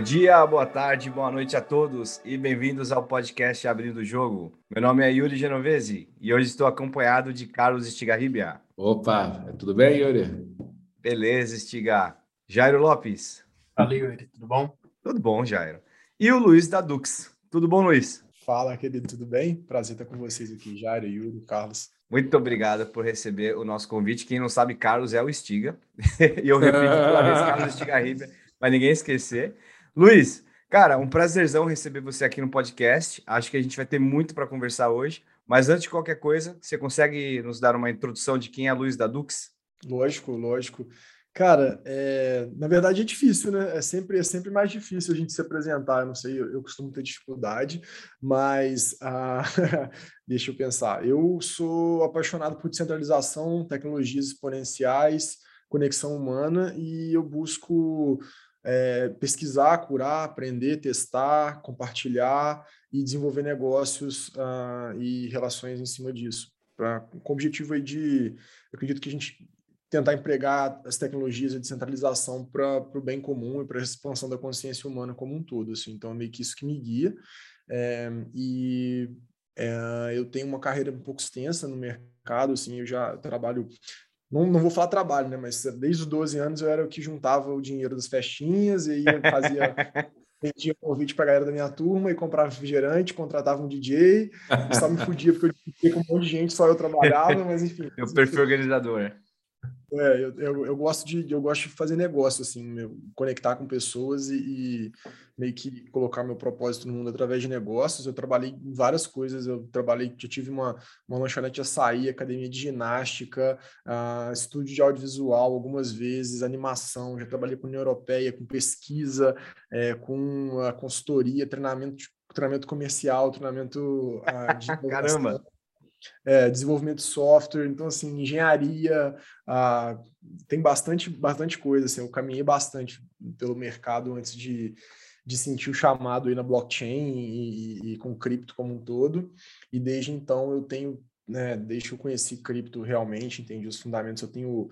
Bom dia, boa tarde, boa noite a todos e bem-vindos ao podcast Abrindo o Jogo. Meu nome é Yuri Genovese e hoje estou acompanhado de Carlos Estigarribia. Opa, tudo bem, Yuri? Beleza, Estiga. Jairo Lopes. Fala, Yuri, tudo bom? Tudo bom, Jairo. E o Luiz da Dux. Tudo bom, Luiz? Fala, querido, tudo bem? Prazer estar com vocês aqui, Jairo, Yuri, Carlos. Muito obrigado por receber o nosso convite. Quem não sabe, Carlos é o Estiga. e eu repito toda vez, Carlos Estigarribia, para ninguém esquecer. Luiz, cara, um prazerzão receber você aqui no podcast. Acho que a gente vai ter muito para conversar hoje. Mas antes de qualquer coisa, você consegue nos dar uma introdução de quem é Luiz da Dux? Lógico, lógico. Cara, é, na verdade é difícil, né? É sempre, é sempre mais difícil a gente se apresentar. Eu não sei, eu costumo ter dificuldade, mas ah, deixa eu pensar. Eu sou apaixonado por descentralização, tecnologias exponenciais, conexão humana e eu busco é, pesquisar, curar, aprender, testar, compartilhar e desenvolver negócios uh, e relações em cima disso. Pra, com o objetivo aí de, acredito que a gente tentar empregar as tecnologias de descentralização para o bem comum e para a expansão da consciência humana como um todo. Assim. Então, é meio que isso que me guia. É, e é, eu tenho uma carreira um pouco extensa no mercado, assim, eu já trabalho não, não vou falar trabalho, né? Mas desde os 12 anos eu era o que juntava o dinheiro das festinhas e fazia vendia convite para a galera da minha turma e comprava refrigerante, contratava um DJ, e só me fudia porque eu tinha com um monte de gente, só eu trabalhava, mas enfim. Meu perfil organizador. É, eu, eu, eu, gosto de eu gosto de fazer negócio, assim, meu, conectar com pessoas e, e, meio que colocar meu propósito no mundo através de negócios. Eu trabalhei em várias coisas, eu trabalhei, já tive uma, uma lanchonete açaí, academia de ginástica, uh, estúdio de audiovisual algumas vezes, animação, já trabalhei com União Europeia, com pesquisa, é, com a consultoria, treinamento, treinamento comercial, treinamento uh, de Caramba! É, desenvolvimento de software, então assim, engenharia, tem bastante, bastante coisa, assim, eu caminhei bastante pelo mercado antes de, de sentir o chamado aí na blockchain e, e, com cripto como um todo, e desde então eu tenho, né, desde que eu conheci cripto realmente, entendi os fundamentos, eu tenho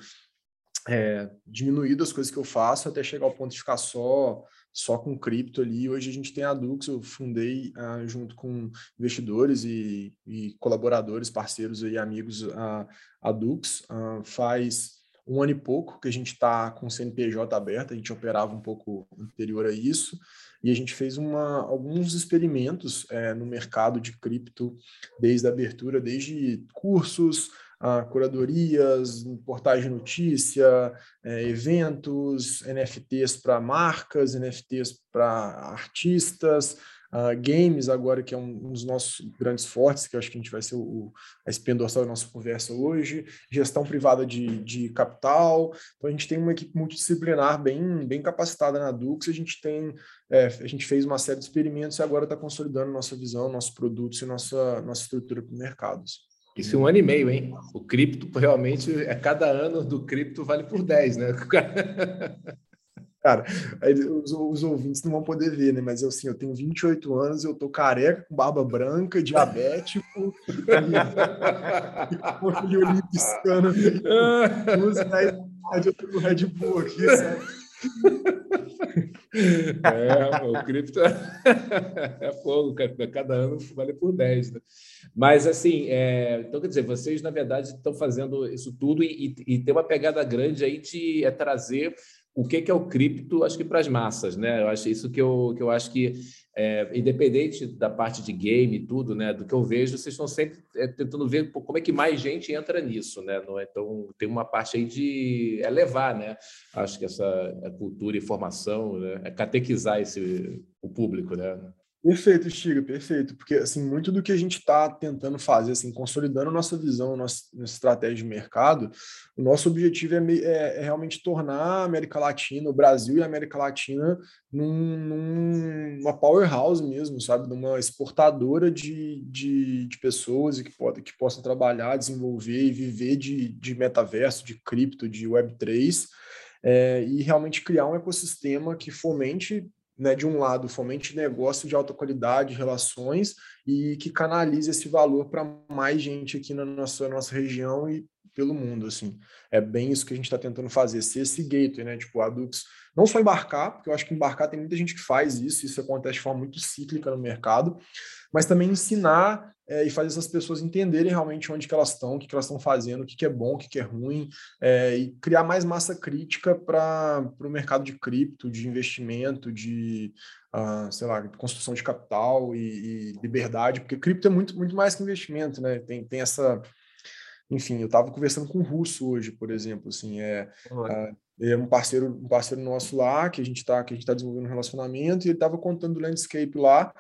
é, diminuído as coisas que eu faço até chegar ao ponto de ficar só só com cripto ali. Hoje a gente tem a Dux, eu fundei uh, junto com investidores e, e, colaboradores, parceiros e amigos a, a Dux. Uh, faz um ano e pouco que a gente está com o CNPJ aberto, a gente operava um pouco anterior a isso, e a gente fez uma, alguns experimentos é, no mercado de cripto desde a abertura, desde cursos, uh, curadorias, portais de notícia, é, eventos, NFTs para marcas, NFTs para artistas, uh, games agora, que é um, um, dos nossos grandes fortes, que eu acho que a gente vai ser o, a espinha da nossa conversa hoje, gestão privada de, de capital. Então, a gente tem uma equipe multidisciplinar bem, bem capacitada na Dux, a gente tem, é, a gente fez uma série de experimentos e agora está consolidando nossa visão, nossos produtos e nossa, nossa estrutura para o mercado. Isso é um ano e meio, hein? O cripto realmente, é cada ano do cripto vale por 10, né? Cara, os, os, ouvintes não vão poder ver, né? Mas eu, assim, eu tenho 28 anos, eu tô careca, com barba branca, diabético, e com o olhinho piscando. eu tô com Red Bull aqui, sabe? É, o cripto é fogo, cada ano vale por 10. Né? Mas, assim, é, então, quer dizer, vocês, na verdade, estão fazendo isso tudo e, e, tem uma pegada grande aí de é trazer o que, que é o cripto, acho que para as massas, né? Eu acho isso que eu, que eu acho que, é, independente da parte de game e tudo, né? Do que eu vejo, vocês estão sempre é, tentando ver como é que mais gente entra nisso, né? Não, é? então, tem uma parte aí de elevar, né? Acho que essa cultura e formação, né? É catequizar esse, o público, né? Perfeito, Stiga, perfeito. Porque, assim, muito do que a gente está tentando fazer, assim, consolidando nossa visão, nossa, nossa estratégia de mercado, o nosso objetivo é, é, é, realmente tornar a América Latina, o Brasil e a América Latina, num, numa powerhouse mesmo, sabe? Numa exportadora de, de, de pessoas que, pode, que possam trabalhar, desenvolver e viver de, de metaverso, de cripto, de Web3. É, e realmente criar um ecossistema que fomente né, de um lado, fomente negócio de alta qualidade, relações, e que canalize esse valor para mais gente aqui na nossa, nossa região e pelo mundo, assim. É bem isso que a gente está tentando fazer, ser esse gateway, né? Tipo, a Dux, não só embarcar, porque eu acho que embarcar tem muita gente que faz isso, isso acontece de forma muito cíclica no mercado, mas também ensinar é, e fazer essas pessoas entenderem realmente onde que elas estão, o que, que elas estão fazendo, o que, que é bom, o que, que é ruim, é, e criar mais massa crítica para o mercado de cripto, de investimento, de, uh, sei lá, construção de capital e, e, liberdade, porque cripto é muito, muito mais que investimento, né? Tem, tem essa. Enfim, eu estava conversando com o Russo hoje, por exemplo, assim, é. Uh, é um parceiro, um parceiro nosso lá, que a gente está tá desenvolvendo um relacionamento, e ele estava contando o landscape lá,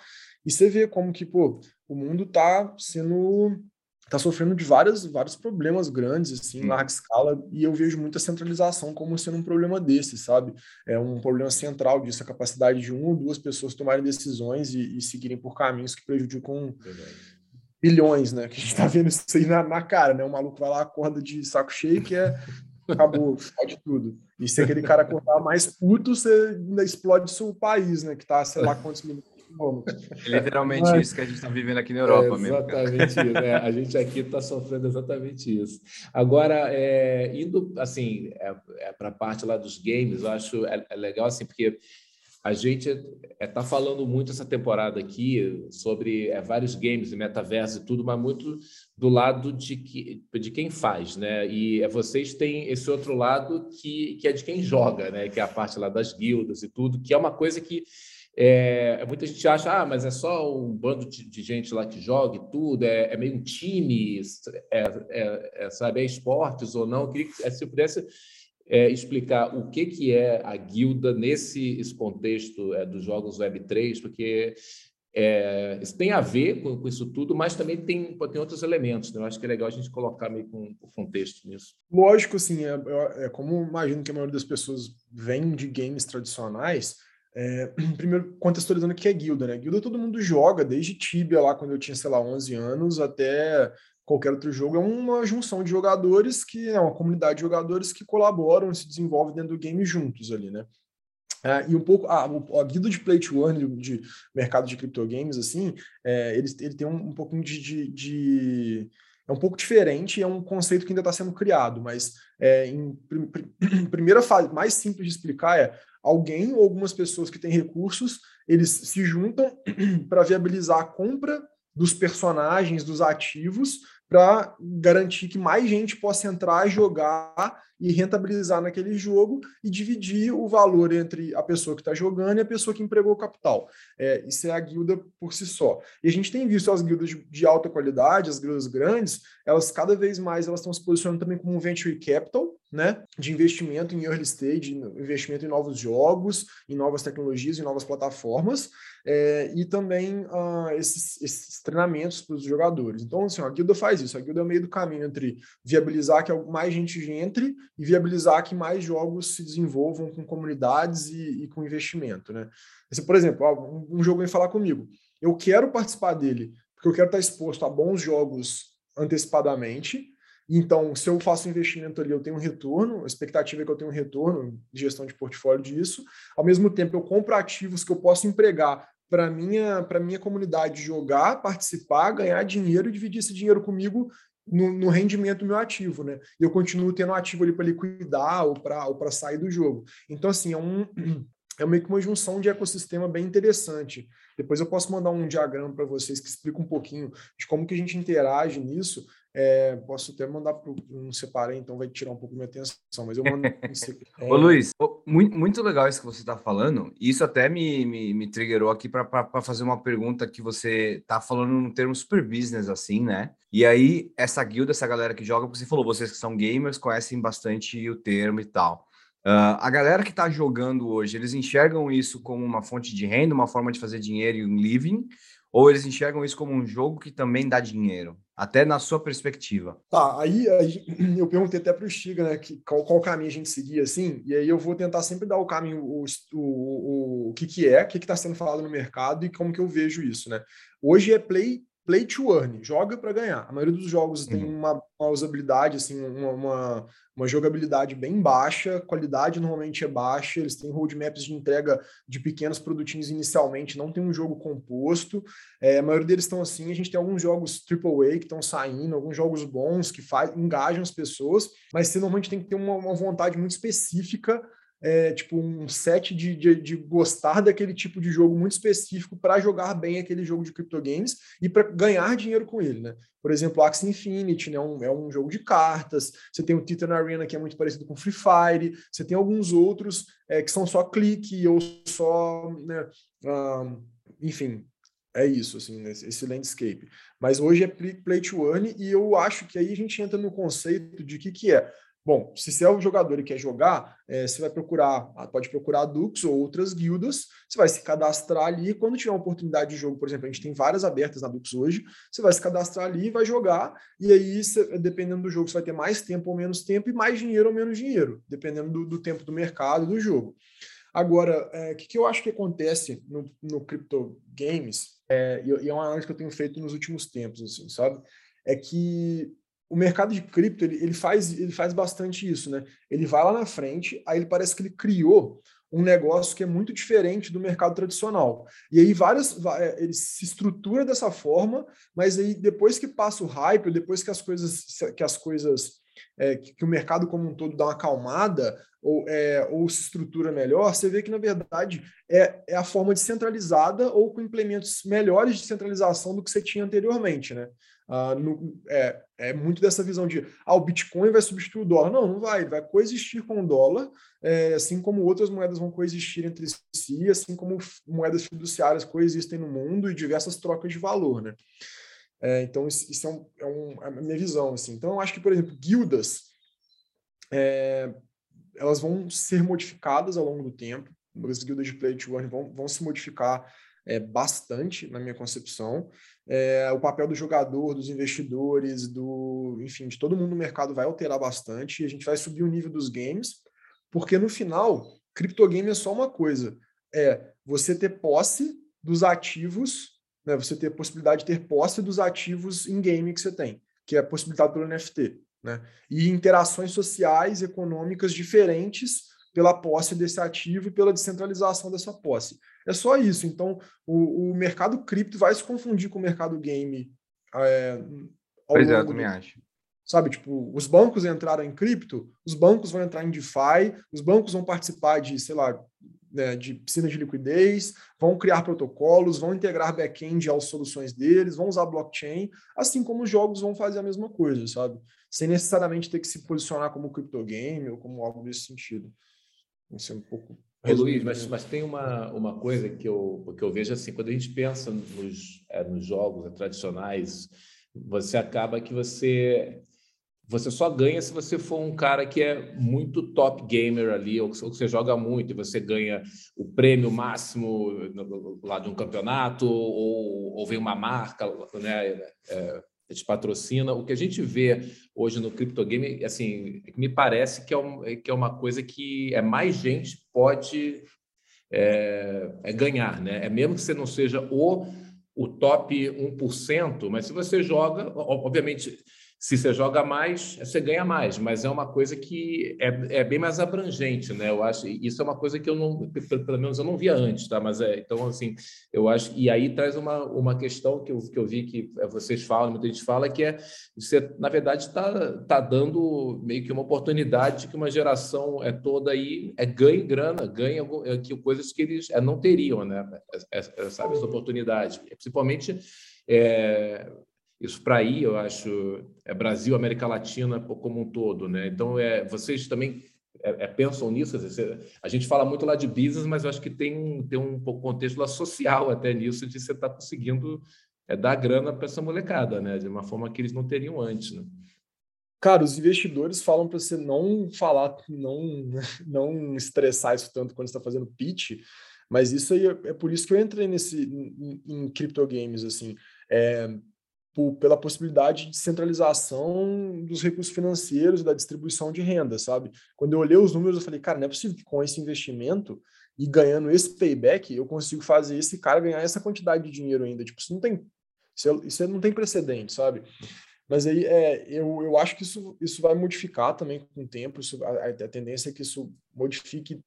e você vê como que, pô, o mundo está sendo está sofrendo de várias, vários problemas grandes, assim, em larga escala, e eu vejo muita centralização como sendo um problema desse, sabe? É um problema central disso, a capacidade de uma ou duas pessoas tomarem decisões e, e seguirem por caminhos que prejudicam Verdade. bilhões, né? Que a gente está vendo isso aí na, na, cara, né? O maluco vai lá, acorda de saco cheio, que é acabou, fode tudo. E se aquele cara acordar mais puto, você ainda explode seu país, né? Que tá, sei lá quantos minutos é literalmente Mas, isso que a gente está vivendo aqui na Europa é exatamente mesmo. Exatamente isso. Né? A gente aqui está sofrendo exatamente isso. Agora, é, indo assim é, é para a parte lá dos games, eu acho é, é legal assim porque a gente está é, tá falando muito essa temporada aqui sobre é, vários games, metaverso e tudo, mas muito do lado de, que, de quem faz, né? E é, vocês têm esse outro lado que, que é de quem joga, né? Que é a parte lá das guildas e tudo, que é uma coisa que é, muita gente acha, ah, mas é só um bando de, de gente lá que joga e tudo, é, é meio um time, é, é, é sabe, é esportes ou não. Eu queria que se eu pudesse é, explicar o que, que é a guilda nesse contexto é, dos jogos Web3, porque isso tem a ver com, com, isso tudo, mas também tem, tem outros elementos. Né? Eu acho que é legal a gente colocar meio com o contexto nisso. Lógico, sim. É, como imagino que a maioria das pessoas vem de games tradicionais, é, primeiro, contextualizando o que é guilda, né? Guilda todo mundo joga, desde Tibia lá, quando eu tinha, sei lá, 11 anos, até qualquer outro jogo. É uma junção de jogadores que é uma comunidade de jogadores que colaboram e se desenvolvem dentro do game juntos ali, né? É, e um pouco, ah, a guilda de play to earn, de mercado de criptogames, assim, é, ele, ele tem um, um pouquinho de, de, de, É um pouco diferente, é um conceito que ainda está sendo criado, mas é, em pr primeira fase, mais simples de explicar é alguém ou algumas pessoas que têm recursos, eles se juntam para viabilizar a compra dos personagens, dos ativos, para garantir que mais gente possa entrar, jogar e rentabilizar naquele jogo e dividir o valor entre a pessoa que está jogando e a pessoa que empregou o capital. É, isso é a guilda por si só. E a gente tem visto as guildas de, alta qualidade, as guildas grandes, elas cada vez mais elas estão se posicionando também como venture capital, né, de investimento em early stage, investimento em novos jogos, em novas tecnologias, em novas plataformas, é, e também uh, esses, esses, treinamentos para os jogadores. Então, assim, a guilda faz isso. A guilda é o meio do caminho entre viabilizar que mais gente entre e viabilizar que mais jogos se desenvolvam com comunidades e, e com investimento, né? Assim, por exemplo, um, um jogo vem falar comigo. Eu quero participar dele porque eu quero estar exposto a bons jogos antecipadamente, então, se eu faço um investimento ali, eu tenho um retorno, a expectativa é que eu tenha um retorno de gestão de portfólio disso. Ao mesmo tempo, eu compro ativos que eu posso empregar para minha para minha comunidade jogar, participar, ganhar dinheiro e dividir esse dinheiro comigo no, no rendimento do meu ativo, né? E eu continuo tendo um ativo ali para liquidar ou para ou para sair do jogo. Então, assim, é um é meio que uma junção de ecossistema bem interessante. Depois eu posso mandar um diagrama para vocês que explica um pouquinho de como que a gente interage nisso é, posso até mandar para um separei, então vai tirar um pouco minha atenção, mas eu mando. é... Ô Luiz, muito, muito legal isso que você está falando. Isso até me, me, me triggerou aqui para fazer uma pergunta que você está falando num termo super business, assim, né? E aí, essa guilda, essa galera que joga, você falou, vocês que são gamers conhecem bastante o termo e tal. Uh, a galera que está jogando hoje, eles enxergam isso como uma fonte de renda, uma forma de fazer dinheiro e um living, ou eles enxergam isso como um jogo que também dá dinheiro? Até na sua perspectiva. Tá, aí, aí eu perguntei até para o Stiga, né, que, qual, qual caminho a gente seguia, assim, e aí eu vou tentar sempre dar o caminho, o, o, o, o que que é, o que está sendo falado no mercado e como que eu vejo isso, né? Hoje é play play to earn, joga para ganhar. A maioria dos jogos uhum. tem uma, uma, usabilidade, assim, uma, uma, uma, jogabilidade bem baixa, qualidade normalmente é baixa, eles têm roadmaps de entrega de pequenos produtinhos inicialmente, não tem um jogo composto. É, a maioria deles estão assim, a gente tem alguns jogos AAA que estão saindo, alguns jogos bons que faz, engajam as pessoas, mas você normalmente tem que ter uma, uma vontade muito específica é, tipo um set de, de, de, gostar daquele tipo de jogo muito específico para jogar bem aquele jogo de criptogames e para ganhar dinheiro com ele, né? Por exemplo, Axie Infinity né, um, é um jogo de cartas, você tem o Titan Arena, que é muito parecido com Free Fire, você tem alguns outros é, que são só clique ou só, né, um, enfim, é isso, assim, esse landscape. Mas hoje é play to earn e eu acho que aí a gente entra no conceito de que que é Bom, se você é um jogador e quer jogar, é, você vai procurar, pode procurar a Dux ou outras guildas, você vai se cadastrar ali, quando tiver uma oportunidade de jogo, por exemplo, a gente tem várias abertas na Dux hoje, você vai se cadastrar ali, vai jogar, e aí, você, dependendo do jogo, você vai ter mais tempo ou menos tempo, e mais dinheiro ou menos dinheiro, dependendo do, do tempo do mercado do jogo. Agora, o é, que, que eu acho que acontece no, no Crypto Games, é, e é uma análise que eu tenho feito nos últimos tempos, assim, sabe? É que o mercado de cripto ele, ele, faz, ele faz bastante isso, né? Ele vai lá na frente, aí ele parece que ele criou um negócio que é muito diferente do mercado tradicional. E aí várias é, ele se estrutura dessa forma, mas aí depois que passa o hype, depois que as coisas que as coisas é, que, o mercado como um todo dá uma acalmada ou, é, ou se estrutura melhor, você vê que na verdade é, é a forma descentralizada ou com implementos melhores de centralização do que você tinha anteriormente, né? Uh, no, é, é, muito dessa visão de ah, o Bitcoin vai substituir o dólar. Não, não vai, vai coexistir com o dólar, é, assim como outras moedas vão coexistir entre si, assim como moedas fiduciárias coexistem no mundo e diversas trocas de valor, né? É, então, isso, é, um, é, um, é, a minha visão. Assim. Então, eu acho que, por exemplo, guildas, é, elas vão ser modificadas ao longo do tempo. As guildas de play to earn vão, vão se modificar é, bastante, na minha concepção. É, o papel do jogador, dos investidores, do enfim, de todo mundo no mercado vai alterar bastante a gente vai subir o nível dos games, porque no final, criptogame é só uma coisa: é você ter posse dos ativos, né, você ter a possibilidade de ter posse dos ativos em game que você tem, que é possibilitado pelo NFT. Né? E interações sociais, econômicas diferentes pela posse desse ativo e pela descentralização dessa posse. É só isso. Então, o, o mercado cripto vai se confundir com o mercado game. É, pois é, eu também acho. Sabe, tipo, os bancos entraram em cripto, os bancos vão entrar em DeFi, os bancos vão participar de, sei lá, né, de piscina de liquidez, vão criar protocolos, vão integrar back-end às soluções deles, vão usar blockchain, assim como os jogos vão fazer a mesma coisa, sabe? Sem necessariamente ter que se posicionar como criptogame ou como algo desse sentido. Isso é um pouco. Ô, Luiz, mas, mas tem uma, uma coisa que eu, que eu vejo assim, quando a gente pensa nos, é, nos jogos é, tradicionais, você acaba que você você só ganha se você for um cara que é muito top gamer ali, ou que você joga muito e você ganha o prêmio máximo lá de um campeonato, ou, ou vem uma marca, né? É, te patrocina. O que a gente vê hoje no criptogame, assim, me parece que é, um, que é uma coisa que é mais gente pode é, é ganhar, né? É mesmo que você não seja o, o top 1%, mas se você joga, obviamente se você joga mais, você ganha mais, mas é uma coisa que é, é bem mais abrangente, né? Eu acho isso é uma coisa que eu não, pelo menos eu não via antes, tá? Mas é então assim, eu acho e aí traz uma, uma questão que eu, que eu vi que é, vocês falam, muita gente fala que é você na verdade está tá dando meio que uma oportunidade que uma geração é toda aí é ganhe grana, ganha é, que coisas que eles é, não teriam, né? É, é, sabe essa oportunidade, principalmente é, isso para aí, eu acho, é Brasil, América Latina como um todo, né? Então, é, vocês também é, é, pensam nisso? A gente fala muito lá de business, mas eu acho que tem um, tem um contexto lá social até nisso, de você estar tá conseguindo é, dar grana para essa molecada, né? De uma forma que eles não teriam antes, né? Cara, os investidores falam para você não falar, não, não estressar isso tanto quando está fazendo pitch, mas isso aí é, é, por isso que eu entrei nesse em, em criptogames, assim. É, por, pela possibilidade de centralização dos recursos financeiros e da distribuição de renda, sabe? Quando eu olhei os números, eu falei, cara, não é possível que com esse investimento e ganhando esse payback, eu consigo fazer esse cara ganhar essa quantidade de dinheiro ainda. Tipo, isso não tem Isso, é, não tem precedente, sabe? Mas aí é, eu, eu acho que isso, isso vai modificar também com o tempo. Isso, a, a tendência é que isso modifique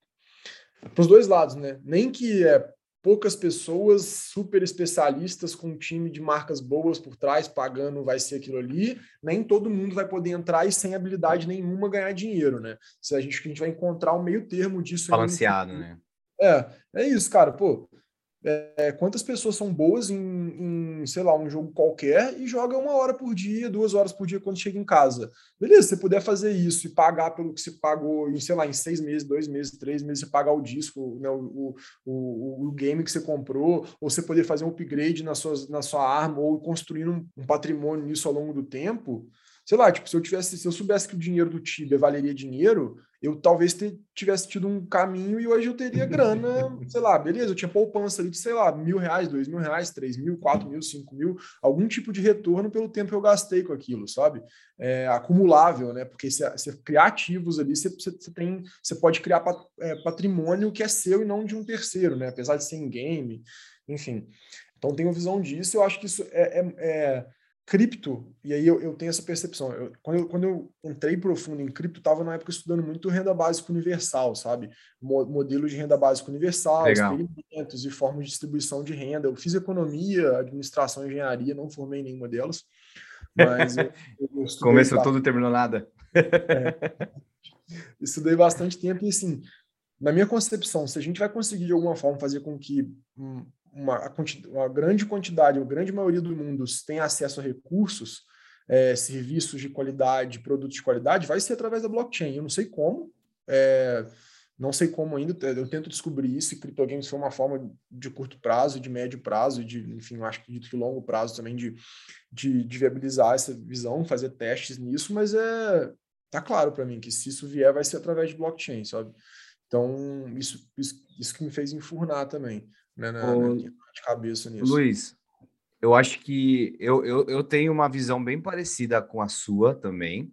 para os dois lados, né? Nem que é poucas pessoas super especialistas com um time de marcas boas por trás pagando vai ser aquilo ali, nem todo mundo vai poder entrar e sem habilidade nenhuma ganhar dinheiro, né? Se a gente a gente vai encontrar um meio termo disso balanceado, né? É, é isso, cara, pô. É, quantas pessoas são boas em, em, sei lá, um jogo qualquer e jogam uma hora por dia, duas horas por dia quando chega em casa. Beleza, se você puder fazer isso e pagar pelo que se pagou em, sei lá, em seis meses, dois meses, três meses, você pagar o disco, né, o, o, o, game que você comprou, ou você poder fazer um upgrade na sua, na sua arma, ou construir um, um patrimônio nisso ao longo do tempo, sei lá, tipo, se eu tivesse, se eu soubesse que o dinheiro do Tibia valeria dinheiro, eu talvez tivesse tido um caminho e hoje eu teria grana, sei lá, beleza, eu tinha poupança ali de, sei lá, mil reais, dois mil reais, três mil, quatro mil, cinco mil, algum tipo de retorno pelo tempo que eu gastei com aquilo, sabe? É, acumulável, né? Porque você, você criar ativos ali, você, você, tem, você pode criar pat, é, patrimônio que é seu e não de um terceiro, né? Apesar de ser em game, enfim. Então tenho visão disso, eu acho que isso é, é, é cripto, e aí eu, eu tenho essa percepção. Eu, quando, eu, quando eu entrei profundo em cripto, estava na época estudando muito renda básica universal, sabe? Mo, modelo de renda básica universal, Legal. experimentos e formas de distribuição de renda. Eu fiz economia, administração, engenharia, não formei nenhuma delas. Mas eu, eu Começou tudo, terminou nada. é, estudei bastante tempo e assim, na minha concepção, se a gente vai conseguir de alguma forma fazer com que hum, uma, uma grande quantidade, a grande maioria do mundo tem acesso a recursos, é, serviços de qualidade, produtos de qualidade, vai ser através da blockchain. Eu não sei como, é, não sei como ainda, eu tento descobrir isso, e criptogames foi uma forma de curto prazo, de médio prazo, de, enfim, eu acho que de longo prazo também de, de, de viabilizar essa visão, fazer testes nisso, mas é tá claro para mim que se isso vier vai ser através de blockchain, sabe? Então, isso, isso, isso que me fez enfurnar também né, na, Ô, de cabeça nisso. Luiz, eu acho que eu, eu, eu tenho uma visão bem parecida com a sua também,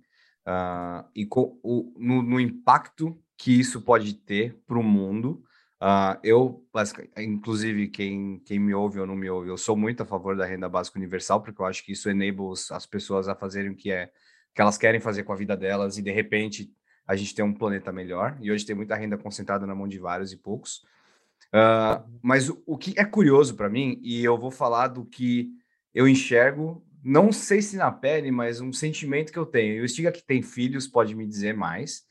uh, e com o, no, no, impacto que isso pode ter para o mundo. Uh, eu, inclusive, quem, quem me ouve ou não me ouve, eu sou muito a favor da renda básica universal, porque eu acho que isso enables as pessoas a fazerem o que é que elas querem fazer com a vida delas e de repente a gente tem um planeta melhor. E hoje tem muita renda concentrada na mão de vários e poucos. Uh, mas o, que é curioso para mim, e eu vou falar do que eu enxergo, não sei se na pele, mas um sentimento que eu tenho. E o que tem filhos pode me dizer mais,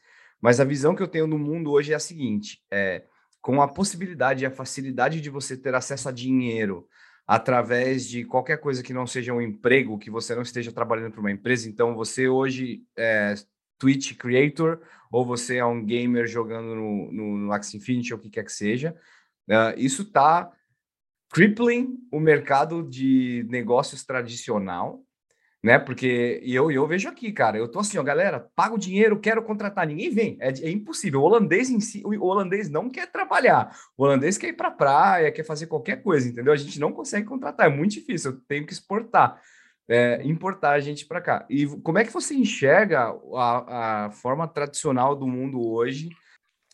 mas a visão que eu tenho do mundo hoje é a seguinte: é, com a possibilidade e a facilidade de você ter acesso a dinheiro através de qualquer coisa que não seja um emprego, que você não esteja trabalhando para uma empresa. Então, você hoje é Twitch creator ou você é um gamer jogando no, no, no Axie Infinity ou o que quer que seja. Uh, isso está crippling o mercado de negócios tradicional, né? Porque eu, eu vejo aqui, cara, eu tô assim, ó, galera, pago dinheiro, quero contratar, ninguém vem, é, é impossível. O holandês em si, o holandês não quer trabalhar, o holandês quer ir para praia, quer fazer qualquer coisa, entendeu? A gente não consegue contratar, é muito difícil, eu tenho que exportar. É, importar a gente para cá. E como é que você enxerga a, a forma tradicional do mundo hoje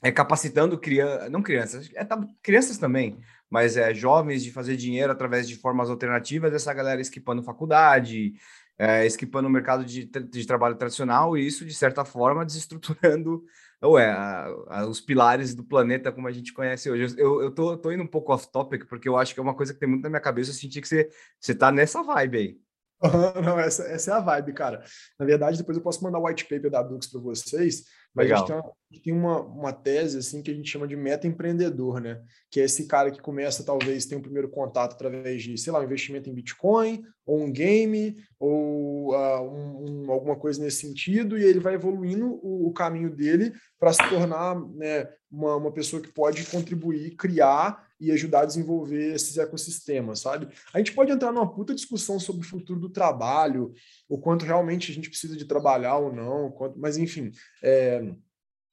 é capacitando crianças, não crianças, é, tá, crianças também, mas é jovens de fazer dinheiro através de formas alternativas, essa galera esquipando faculdade, é, esquipando o mercado de, de trabalho tradicional, e isso, de certa forma, desestruturando ou é, a, a, os pilares do planeta como a gente conhece hoje. Eu, eu tô, tô indo um pouco off-topic, porque eu acho que é uma coisa que tem muito na minha cabeça, eu senti que você, você tá nessa vibe aí. Não, essa, essa é a vibe, cara. Na verdade, depois eu posso mandar o white paper da Dux para vocês, mas Legal. a gente tem, uma, a gente tem uma, uma, tese assim que a gente chama de meta empreendedor, né? Que é esse cara que começa, talvez, tem um primeiro contato através de, sei lá, um investimento em Bitcoin, ou um game, ou uh, um, um, alguma coisa nesse sentido, e ele vai evoluindo o, o caminho dele para se tornar né, uma, uma pessoa que pode contribuir, criar e ajudar a desenvolver esses ecossistemas, sabe? A gente pode entrar numa puta discussão sobre o futuro do trabalho, o quanto realmente a gente precisa de trabalhar ou não, quanto, mas enfim, é,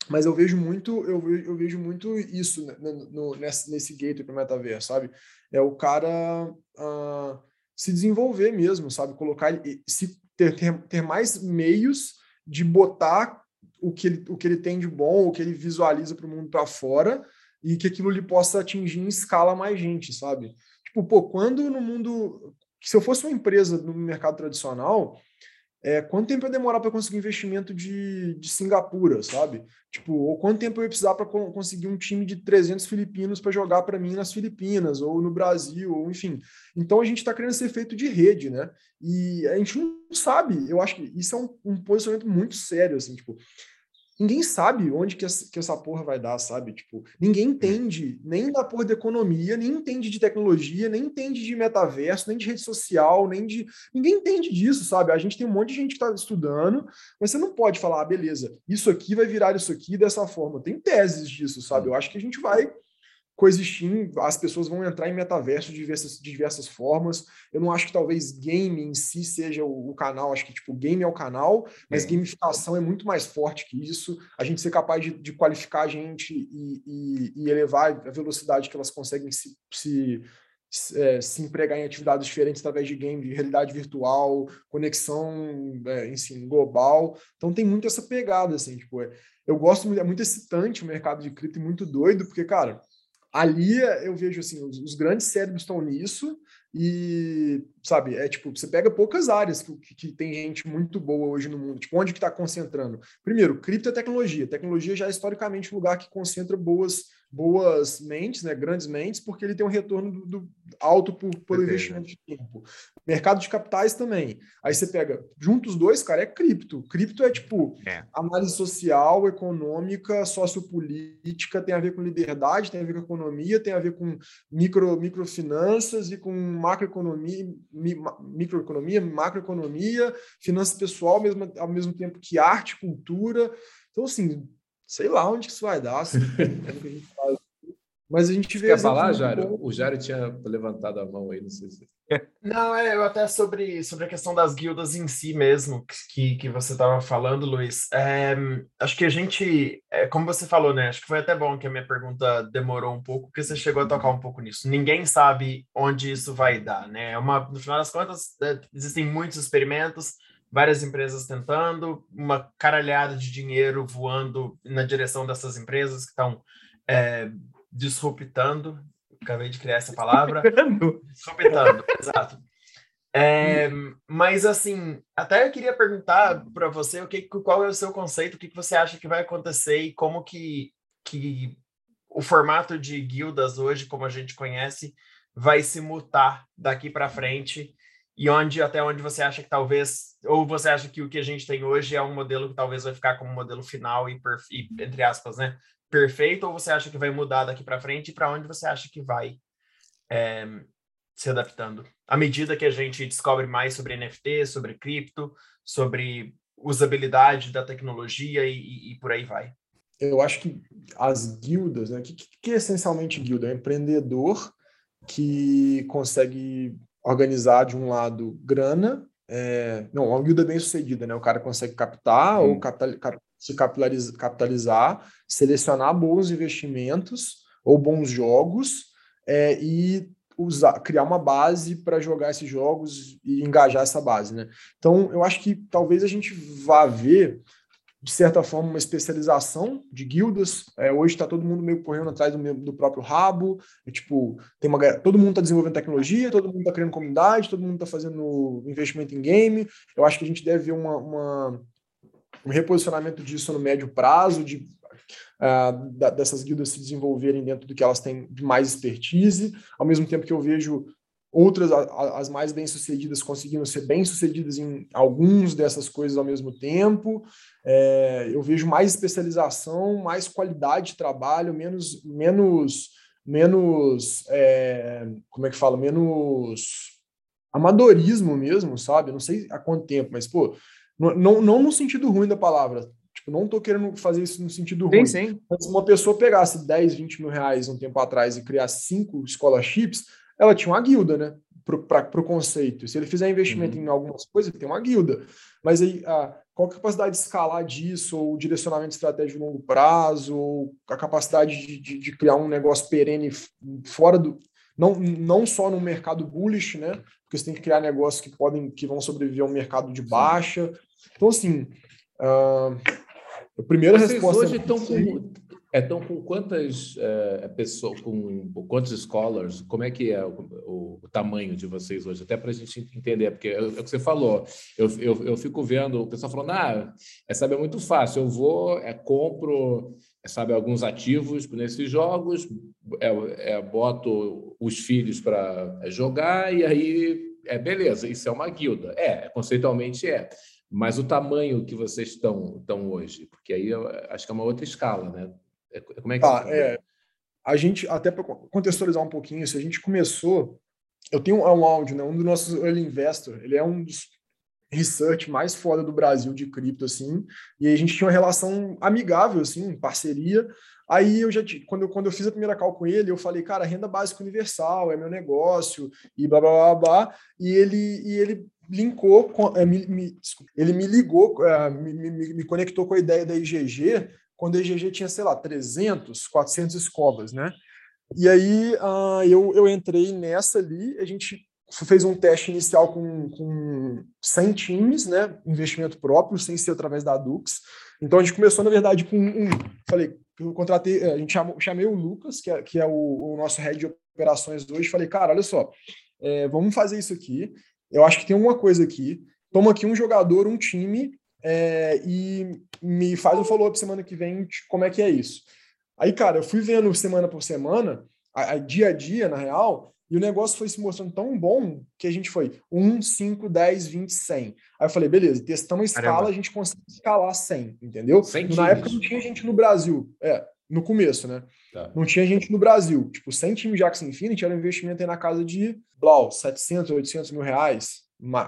mas eu vejo muito, eu vejo, eu vejo muito isso no, no, nesse, nesse gateway para o metaverso, sabe? É o cara uh, se desenvolver mesmo, sabe? Colocar, se ter, ter, ter mais meios de botar o que, ele, o que ele tem de bom, o que ele visualiza para o mundo para fora, e que aquilo lhe possa atingir em escala mais gente, sabe? Tipo, pô, quando no mundo se eu fosse uma empresa no mercado tradicional, é, quanto tempo ia demorar para conseguir investimento de, de Singapura, sabe? Tipo, ou quanto tempo eu ia precisar para conseguir um time de 300 filipinos para jogar para mim nas Filipinas, ou no Brasil, ou enfim. Então a gente está querendo ser feito de rede, né? E a gente não sabe, eu acho que isso é um, um posicionamento muito sério, assim, tipo, ninguém sabe onde que essa, que essa porra vai dar, sabe? Tipo, ninguém entende nem da porra de economia, nem entende de tecnologia, nem entende de metaverso, nem de rede social, nem de. Ninguém entende disso, sabe? A gente tem um monte de gente que está estudando, mas você não pode falar, ah, beleza, isso aqui vai virar isso aqui dessa forma. Tem teses disso, sabe? Eu acho que a gente vai coexistir, as pessoas vão entrar em metaverso de diversas, de diversas formas. Eu não acho que talvez game em si seja o, o canal, acho que tipo game é o canal, mas é. gamificação é muito mais forte que isso. A gente ser capaz de, de qualificar a gente e, e, e, elevar a velocidade que elas conseguem se, se é, se empregar em atividades diferentes através de game, de realidade virtual, conexão, é, enfim, global. Então tem muito essa pegada, assim, tipo, é, eu gosto muito, é muito excitante o mercado de cripto e muito doido, porque, cara, ali eu vejo assim, os, os, grandes cérebros estão nisso e, sabe, é tipo, você pega poucas áreas que, que, que tem gente muito boa hoje no mundo, tipo, onde que está concentrando? Primeiro, cripto é tecnologia. Tecnologia já é historicamente um lugar que concentra boas boas mentes, né, grandes mentes, porque ele tem um retorno do, do alto por, por investimento de tempo. Mercado de capitais também. Aí você pega, juntos os dois, cara, é cripto. Cripto é tipo é. análise social, econômica, sociopolítica, tem a ver com liberdade, tem a ver com economia, tem a ver com micro, microfinanças e com macroeconomia, mi, microeconomia, macroeconomia, finanças pessoal, mesmo, ao mesmo tempo que arte, cultura. Então, assim, sei lá onde isso vai dar, assim, mas a gente vê. Quer falar, Jário? O Jário tinha levantado a mão aí, não sei se. Não, é eu até sobre, sobre a questão das guildas em si mesmo, que, que você estava falando, Luiz. É, acho que a gente, é, como você falou, né? Acho que foi até bom que a minha pergunta demorou um pouco, porque você chegou a tocar um pouco nisso. Ninguém sabe onde isso vai dar, né? É uma, no final das contas, é, existem muitos experimentos, várias empresas tentando, uma caralhada de dinheiro voando na direção dessas empresas que estão é, disruptando. Acabei de criar essa palavra. disruptando, exato. É, mas assim, até eu queria perguntar para você o que, qual é o seu conceito, o que, que você acha que vai acontecer e como que, que o formato de guildas hoje, como a gente conhece, vai se mutar daqui para frente e onde até onde você acha que talvez ou você acha que o que a gente tem hoje é um modelo que talvez vai ficar como modelo final e, e entre aspas, né, perfeito ou você acha que vai mudar daqui para frente e para onde você acha que vai é, se adaptando à medida que a gente descobre mais sobre NFT, sobre cripto, sobre usabilidade da tecnologia e, e, por aí vai. Eu acho que as guildas, né? O que, que é essencialmente guilda? É um empreendedor que consegue organizar de um lado grana, é, não, uma guilda bem sucedida, né? O cara consegue captar hum. ou capital, cap, se capitalizar, selecionar bons investimentos ou bons jogos é, e usar, criar uma base para jogar esses jogos e engajar essa base, né? Então, eu acho que talvez a gente vá ver de certa forma, uma especialização de guildas. É, hoje está todo mundo meio correndo atrás do, do próprio rabo. É, tipo, tem uma, todo mundo está desenvolvendo tecnologia, todo mundo está criando comunidade, todo mundo está fazendo investimento em game. Eu acho que a gente deve ver uma, uma um reposicionamento disso no médio prazo, de uh, da, dessas guildas se desenvolverem dentro do que elas têm de mais expertise, ao mesmo tempo que eu vejo outras, as mais bem-sucedidas, conseguindo ser bem-sucedidas em alguns dessas coisas ao mesmo tempo. É, eu vejo mais especialização, mais qualidade de trabalho, menos, menos, menos, é, como é que fala, menos amadorismo mesmo, sabe? Não sei há quanto tempo, mas, pô, não, não no sentido ruim da palavra, Tipo, não estou querendo fazer isso no sentido ruim. Sim, sim. Mas se uma pessoa pegasse 10, 20 mil reais um tempo atrás e criasse cinco scholarships, ela tinha uma guilda, né? Para o conceito. Se ele fizer investimento uhum. em algumas coisas, ele tem uma guilda. Mas aí, a, qual a capacidade de escalar disso, ou direcionamento estratégico de longo prazo, ou a capacidade de, de, de, criar um negócio perene fora do. Não, não só no mercado bullish, né? Porque você tem que criar negócios que podem, que vão sobreviver ao mercado de baixa. Então, assim, uh, a primeira Vocês resposta. Hoje estão com, Então, com quantas é, pessoas, com quantos scholars, como é que é o, o, o tamanho de vocês hoje? Até para a gente entender, porque é, é, o que você falou. Eu, eu, eu fico vendo o pessoal falando, ah, é, sabe, é muito fácil. Eu vou, é, compro, é, sabe, alguns ativos nesses jogos, é, é boto os filhos para é, jogar e aí é beleza. Isso é uma guilda. É, conceitualmente é. Mas o tamanho que vocês estão, estão hoje, porque aí eu acho que é uma outra escala, né? É, como é que tá, é, a gente, até para contextualizar um pouquinho, se a gente começou, eu tenho um áudio, né? Um dos nossos early investor, ele é um dos research mais foda do Brasil de cripto, assim, e a gente tinha uma relação amigável, assim, parceria. Aí eu já, quando eu, quando eu fiz a primeira call com ele, eu falei, cara, renda básica universal é meu negócio, e blá blá blá blá, e ele, e ele linkou, com, é, me, me, ele me ligou, é, me, me, me conectou com a ideia da IGG quando a IGG tinha, sei lá, 300, 400 escolas, né? E aí uh, eu, eu entrei nessa ali, a gente fez um teste inicial com, com 100 times, né? Investimento próprio, sem ser através da Dux. Então a gente começou, na verdade, com um. Falei, eu contratei, a gente chamou, chamei o Lucas, que é, que é o, o nosso head de operações hoje. Falei, cara, olha só, é, vamos fazer isso aqui. Eu acho que tem uma coisa aqui. Toma aqui um jogador, um time, é, e me faz um follow-up semana que vem como é que é isso. Aí, cara, eu fui vendo semana por semana, a, a, dia a dia, na real, e o negócio foi se mostrando tão bom que a gente foi 1, 5, 10, 20, 100. Aí eu falei, beleza, testamos a escala, Caramba. a gente consegue escalar 100, entendeu? 100 Na época não tinha gente no Brasil, é, no começo, né? Tá. Não tinha gente no Brasil. Tipo, 100 times de Axie Infinity era um investimento aí na casa de, blau, 700, 800 mil reais.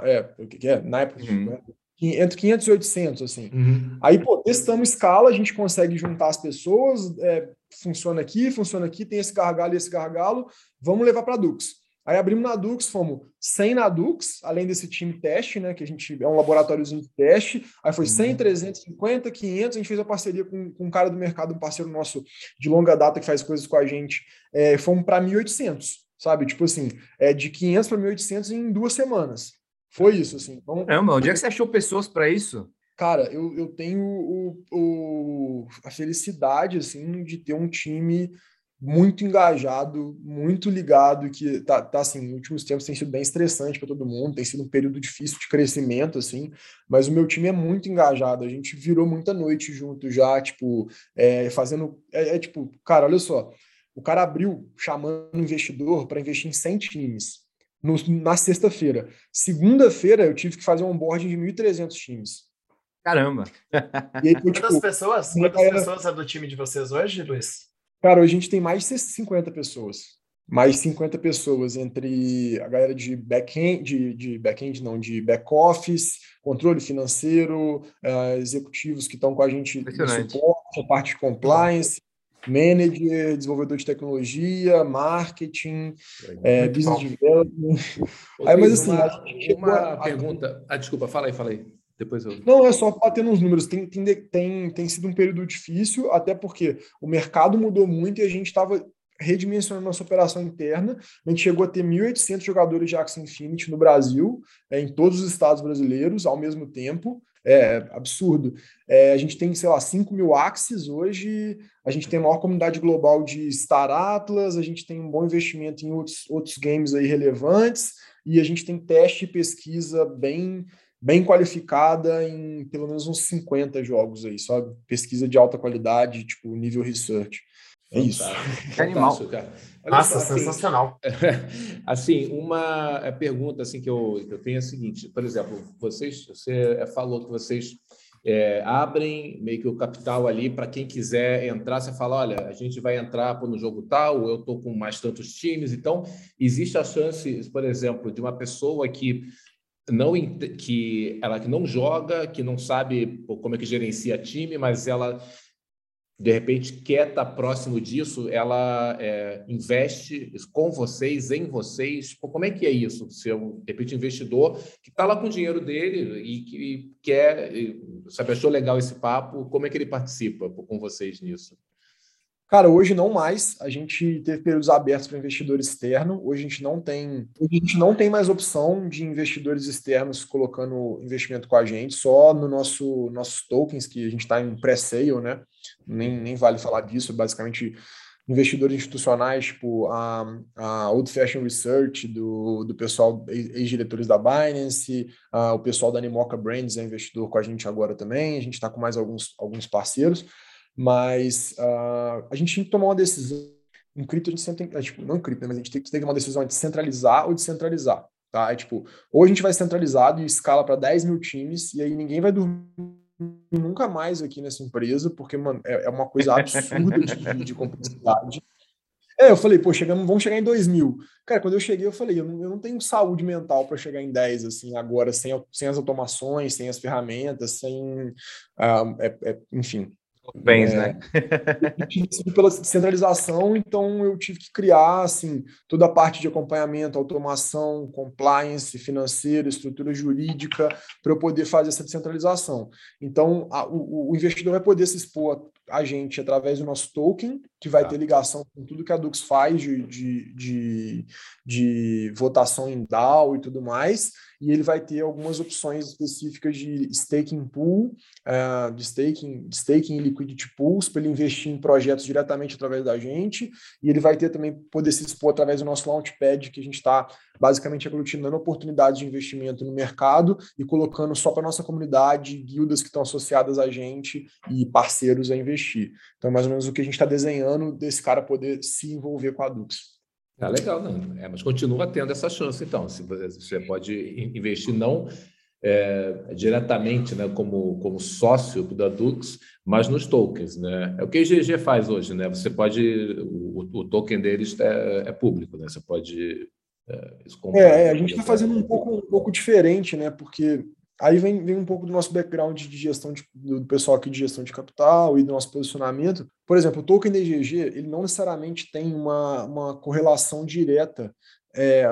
É, o que é? Na época, uhum. né? entre 500 e 800, assim. Uhum. Aí, pô, testamos escala, a gente consegue juntar as pessoas, é, funciona aqui, funciona aqui, tem esse gargalo e esse gargalo, vamos levar para Dux. Aí abrimos na Dux, fomos 100 na Dux, além desse time teste, né, que a gente é um laboratóriozinho de teste, aí foi 100, 350, 500, a gente fez a parceria com, com um cara do mercado, um parceiro nosso de longa data que faz coisas com a gente, é, fomos para 1.800, sabe? Tipo assim, é de 500 para 1.800 em duas semanas. Foi isso, assim. Então, Caramba, onde é que você achou pessoas para isso? Cara, eu, eu tenho o, o, a felicidade, assim, de ter um time muito engajado, muito ligado, que tá, tá assim, nos últimos tempos tem sido bem estressante para todo mundo, tem sido um período difícil de crescimento, assim, mas o meu time é muito engajado, a gente virou muita noite junto já, tipo, é, fazendo, é, é tipo, cara, olha só, o cara abriu chamando investidor para investir em 100 times, no, na sexta-feira. Segunda-feira eu tive que fazer um onboarding de 1.300 times. Caramba! E aí, quantas tipo, pessoas? Quantas galera... pessoas é do time de vocês hoje, Luiz? Cara, hoje a gente tem mais de 50 pessoas. Mais 50 pessoas entre a galera de back-end, de, de back-end não, de back-office, controle financeiro, uh, executivos que estão com a gente no suporte, a parte de compliance, manager, desenvolvedor de tecnologia, marketing, é, business development. Aí, mas assim, uma, uma pergunta. Ah, desculpa, fala aí, fala aí. Depois eu... Não, é só bater nos números. Tem, tem, tem, tem sido um período difícil, até porque o mercado mudou muito e a gente estava redimensionando nossa operação interna. A gente chegou a ter 1.800 jogadores de Axie Infinity no Brasil, é, em todos os estados brasileiros, ao mesmo tempo. É absurdo. É, a gente tem, sei lá, 5 mil Axis hoje, a gente tem a maior comunidade global de Star Atlas, a gente tem um bom investimento em outros, outros games aí relevantes, e a gente tem teste e pesquisa bem, bem qualificada em pelo menos uns 50 jogos aí, só pesquisa de alta qualidade, tipo nível research. É isso. Que animal. Cara. Nossa, só, assim, sensacional. Assim, uma é, pergunta assim que eu, que eu tenho é a seguinte, por exemplo, vocês, você é, falou que vocês é, abrem meio que o capital ali para quem quiser entrar. Você fala, olha, a gente vai entrar no jogo tal, eu estou com mais tantos times. Então, existe a chance, por exemplo, de uma pessoa que não que ela que não joga, que não sabe como é que gerencia time, mas ela de repente quer estar próximo disso, ela é, investe com vocês, em vocês. Como é que é isso? Ser um, de repente, investidor que está lá com o dinheiro dele e que quer, sabe, achou legal esse papo, como é que ele participa com vocês nisso? Cara, hoje não mais. A gente teve períodos abertos para investidor externo. Hoje a gente não tem, a gente não tem mais opção de investidores externos colocando investimento com a gente, só no nosso nossos tokens que a gente está em pré-sale, né? nem, nem vale falar disso, basicamente investidores institucionais, tipo a, a Old Fashion Research, do, do pessoal, ex-diretores da Binance, a, o pessoal da Animoca Brands é investidor com a gente agora também, a gente está com mais alguns, alguns parceiros, mas uh, a gente tem que tomar uma decisão. Em cripto, a gente sempre tem, é, tipo, não em cripto, né, mas a gente tem, que tomar uma decisão de centralizar ou descentralizar. Tá? É tipo, ou a gente vai centralizado e escala para 10 mil times, e aí ninguém vai dormir nunca mais aqui nessa empresa, porque, mano, é, é uma coisa absurda de, de complexidade. É, eu falei, pô, chegamos, vamos chegar em 2 mil. Cara, quando eu cheguei, eu falei, eu não, eu não tenho saúde mental para chegar em 10, assim, agora, sem, sem as automações, sem as ferramentas, sem. Uh, é, é, enfim, Bens, é, né? pela centralização, então eu tive que criar assim toda a parte de acompanhamento, automação, compliance financeira, estrutura jurídica para eu poder fazer essa descentralização. Então a, o, o, investidor vai poder se expor a gente através do nosso token, que vai tá. ter ligação com tudo que a Dux faz de, de, de, de votação em DAO e tudo mais e ele vai ter algumas opções específicas de staking pool, uh, de staking, staking e liquidity pools, para ele investir em projetos diretamente através da gente, e ele vai ter também poder se expor através do nosso launchpad, que a gente está basicamente aglutinando oportunidades de investimento no mercado e colocando só para nossa comunidade guildas que estão associadas a gente e parceiros a investir. Então, é mais ou menos o que a gente está desenhando desse cara poder se envolver com a Dux. Tá legal, não. É, mas continua tendo essa chance, então. Se você pode investir não é, diretamente né, como, como sócio da Dux, mas nos tokens. Né? É o que a GG faz hoje, né? Você pode. O, o token deles é, é, público, né? Você pode. É, é, a gente está fazendo um pouco, um pouco diferente, né? Porque Aí vem, vem um pouco do nosso background de gestão de, do pessoal aqui de gestão de capital e do nosso posicionamento. Por exemplo, o token DGG, ele não necessariamente tem uma, uma correlação direta. É,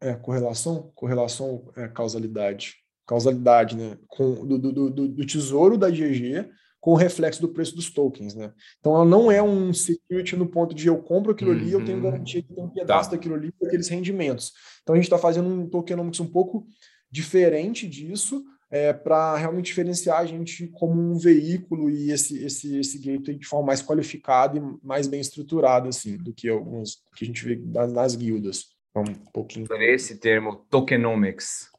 é correlação? Correlação é causalidade. Causalidade, né? Com, do, do, do, do tesouro da GG com o reflexo do preço dos tokens, né? Então ela não é um security no ponto de eu compro aquilo uhum. ali, eu tenho uhum. garantia que tem um pedaço tá. daquilo ali por aqueles rendimentos. Então a gente está fazendo um tokenomics um pouco diferente disso é, para realmente diferenciar a gente como um veículo e esse, esse, esse gateway de forma mais qualificada e mais bem estruturada assim, do que alguns que a gente vê nas, nas guildas. Então, um pouquinho. Esse termo tokenomics,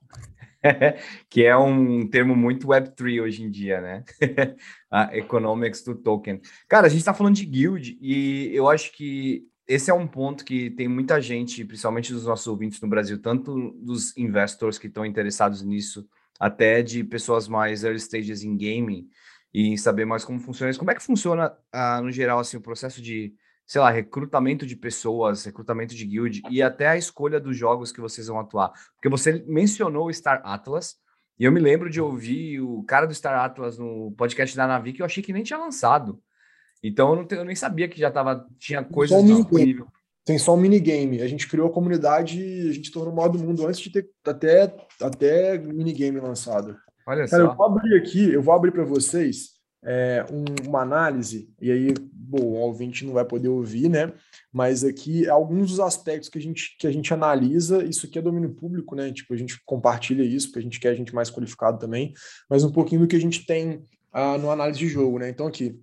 que é um termo muito Web3 hoje em dia, né? a economics do token. Cara, a gente está falando de guild e eu acho que esse é um ponto que tem muita gente, principalmente dos nossos ouvintes no Brasil, tanto dos investors que estão interessados nisso, até de pessoas mais early stages em gaming e saber mais como funciona isso. Como é que funciona, ah, no geral, assim, o processo de, sei lá, recrutamento de pessoas, recrutamento de guild e até a escolha dos jogos que vocês vão atuar? Porque você mencionou o Star Atlas, e eu me lembro de ouvir o cara do Star Atlas no podcast da Navi que eu achei que nem tinha lançado. Então eu, não te, eu nem sabia que já tava, tinha coisas um disponíveis. Tem só um minigame. A gente criou a comunidade, a gente tornou o maior do mundo antes de ter até, até minigame lançado. Olha Cara, só. eu vou abrir aqui, eu vou abrir para vocês é, um, uma análise, e aí, bom, o ouvinte não vai poder ouvir, né? Mas aqui alguns dos aspectos que a gente, que a gente analisa, isso aqui é domínio público, né? Tipo, a gente compartilha isso, porque a gente quer a gente mais qualificado também, mas um pouquinho do que a gente tem uh, no análise de jogo, né? Então, aqui,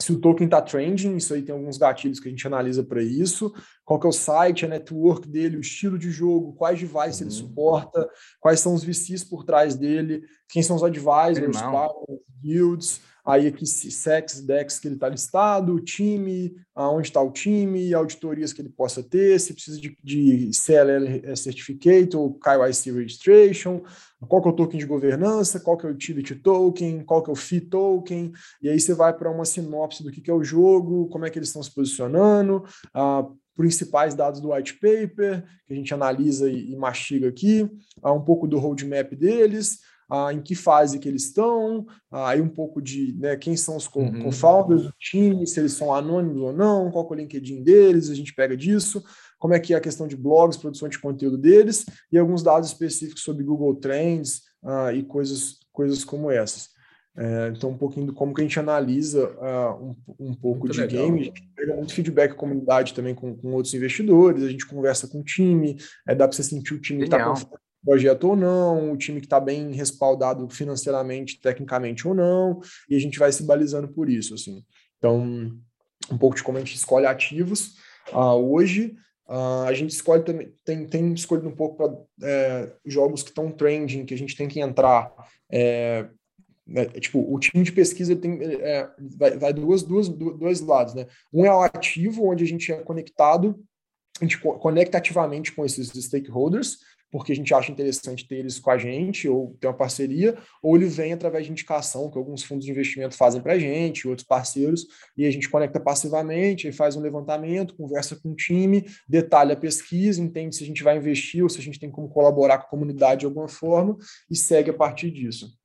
se o token está trending, isso aí tem alguns gatilhos que a gente analisa para isso. Qual que é o site, a network dele, o estilo de jogo, quais devices uhum. ele suporta, quais são os VCs por trás dele, quem são os advisors, partners, guilds, aí aqui sex, dex que ele está listado, time, aonde está o time, auditorias que ele possa ter, se precisa de, de CLL Certificate ou KYC Registration, qual que é o token de governança, qual que é o utility token, qual que é o fee token, e aí você vai para uma sinopse do que, que é o jogo, como é que eles estão se posicionando, uh, principais dados do white paper, que a gente analisa e, e mastiga aqui, uh, um pouco do roadmap deles, ah, em que fase que eles estão, ah, aí um pouco de né, quem são os uhum. co-founders do time, se eles são anônimos ou não, qual é o LinkedIn deles, a gente pega disso, como é que é a questão de blogs, produção de conteúdo deles, e alguns dados específicos sobre Google Trends ah, e coisas, coisas como essas. É, então, um pouquinho do como que a gente analisa uh, um, um pouco muito de legal. game, a gente pega muito feedback com a comunidade também com, com outros investidores, a gente conversa com o time, é, dá para você sentir o time está projeto ou não, o time que está bem respaldado financeiramente, tecnicamente ou não, e a gente vai se balizando por isso, assim. Então, um pouco de como a gente escolhe ativos. Uh, hoje, uh, a gente escolhe também, tem, tem escolhido um pouco para é, jogos que estão trending, que a gente tem que entrar. É, né, tipo, o time de pesquisa tem, é, vai, vai duas, duas, dois lados, né? Um é o ativo, onde a gente é conectado, a gente conecta ativamente com esses stakeholders, porque a gente acha interessante ter eles com a gente, ou ter uma parceria, ou ele vem através de indicação, que alguns fundos de investimento fazem para a gente, outros parceiros, e a gente conecta passivamente, faz um levantamento, conversa com o time, detalha a pesquisa, entende se a gente vai investir ou se a gente tem como colaborar com a comunidade de alguma forma, e segue a partir disso.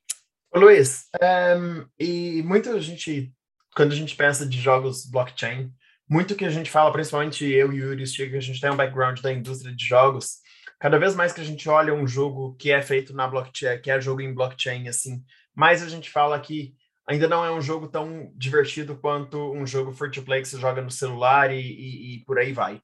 Luiz, um, ehm, e muita gente, quando a gente pensa de jogos blockchain, muito que a gente fala, principalmente eu e o Yuri Stiga, a gente tem um background da indústria de jogos, cada vez mais que a gente olha um jogo que é feito na blockchain, que é jogo em blockchain, assim, mais a gente fala que ainda não é um jogo tão divertido quanto um jogo free to play que você joga no celular e, e, e por aí vai.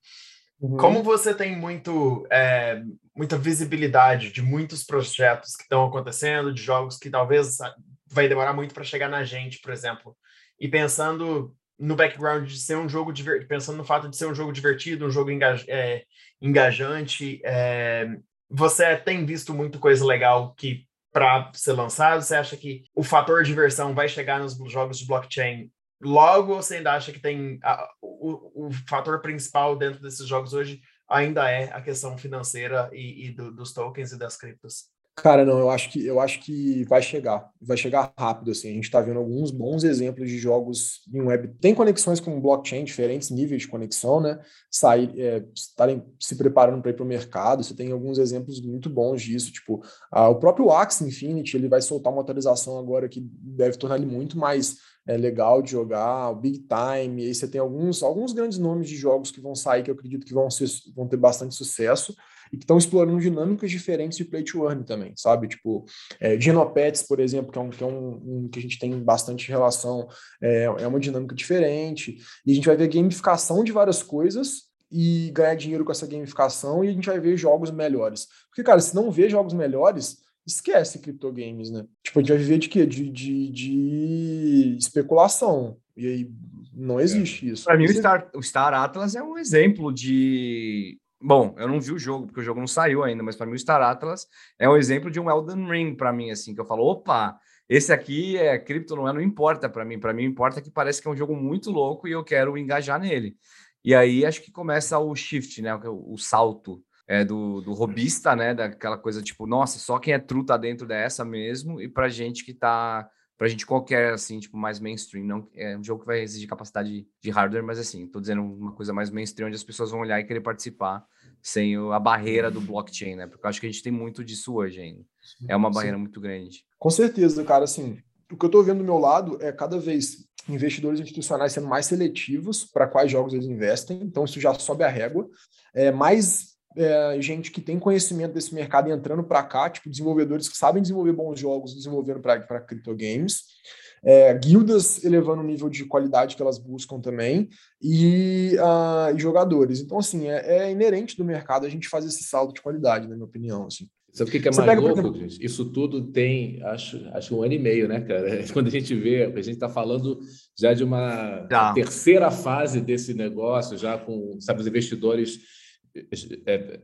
Uhum. Como você tem muito, é, muita visibilidade de muitos projetos que estão acontecendo, de jogos que talvez vai demorar muito para chegar na gente, por exemplo, e pensando no background de ser um jogo divertido, pensando no fato de ser um jogo divertido, um jogo engaj é, engajante, é, você tem visto muito coisa legal que para ser lançado? Você acha que o fator diversão vai chegar nos jogos de blockchain logo? Ou você ainda acha que tem a, o, o fator principal dentro desses jogos hoje ainda é a questão financeira e, e do, dos tokens e das criptos? Cara, não, eu acho que eu acho que vai chegar, vai chegar rápido assim. A gente está vendo alguns bons exemplos de jogos em web. Tem conexões com blockchain, diferentes níveis de conexão, né? Sair, é, estarem se preparando para ir para o mercado. Você tem alguns exemplos muito bons disso, tipo o próprio Axie Infinity, ele vai soltar uma atualização agora que deve tornar ele muito mais é, legal de jogar, o Big Time. E aí você tem alguns alguns grandes nomes de jogos que vão sair que eu acredito que vão ser, vão ter bastante sucesso e que estão explorando dinâmicas diferentes de play to earn também, sabe? Tipo, é, Genopets, por exemplo, que é, um, que é um, um, que a gente tem bastante relação, é, é uma dinâmica diferente, e a gente vai ver gamificação de várias coisas e ganhar dinheiro com essa gamificação e a gente vai ver jogos melhores. Porque, cara, se não ver jogos melhores, esquece criptogames, né? Tipo, a gente vai viver de quê? De, de, de especulação. E aí não existe é. isso. Para mim, o Star, o Star Atlas é um exemplo de Bom, eu não vi o jogo, porque o jogo não saiu ainda, mas para mim o Star Atlas é um exemplo de um Elden Ring para mim, assim, que eu falo, opa, esse aqui é cripto, não é, não importa para mim, para mim importa que parece que é um jogo muito louco e eu quero engajar nele. E aí acho que começa o shift, né, o, o salto é, do, do robista, né, daquela coisa tipo, nossa, só quem é true tá dentro dessa mesmo, e pra gente que tá pra gente qualquer, assim, tipo, mais mainstream. Não, é um jogo que vai exigir capacidade de hardware, mas assim, tô dizendo uma coisa mais mainstream, onde as pessoas vão olhar e querer participar sem a barreira do blockchain, né? Porque eu acho que a gente tem muito disso hoje ainda. É uma barreira Sim. muito grande. Com certeza, cara, assim, o que eu tô vendo do meu lado é cada vez investidores institucionais sendo mais seletivos para quais jogos eles investem, então isso já sobe a régua. É, mais é, gente que tem conhecimento desse mercado entrando para cá, tipo desenvolvedores que sabem desenvolver bons jogos, desenvolvendo para criptogames, é, guildas elevando o nível de qualidade que elas buscam também, e, uh, e jogadores. Então, assim, é, é, inerente do mercado a gente fazer esse salto de qualidade, na minha opinião. Assim. Sabe o que, é mais pega, louco, exemplo... Isso tudo tem, acho, acho um ano e meio, né, cara? Quando a gente vê, a gente está falando já de uma terceira fase desse negócio, já com, sabe, os investidores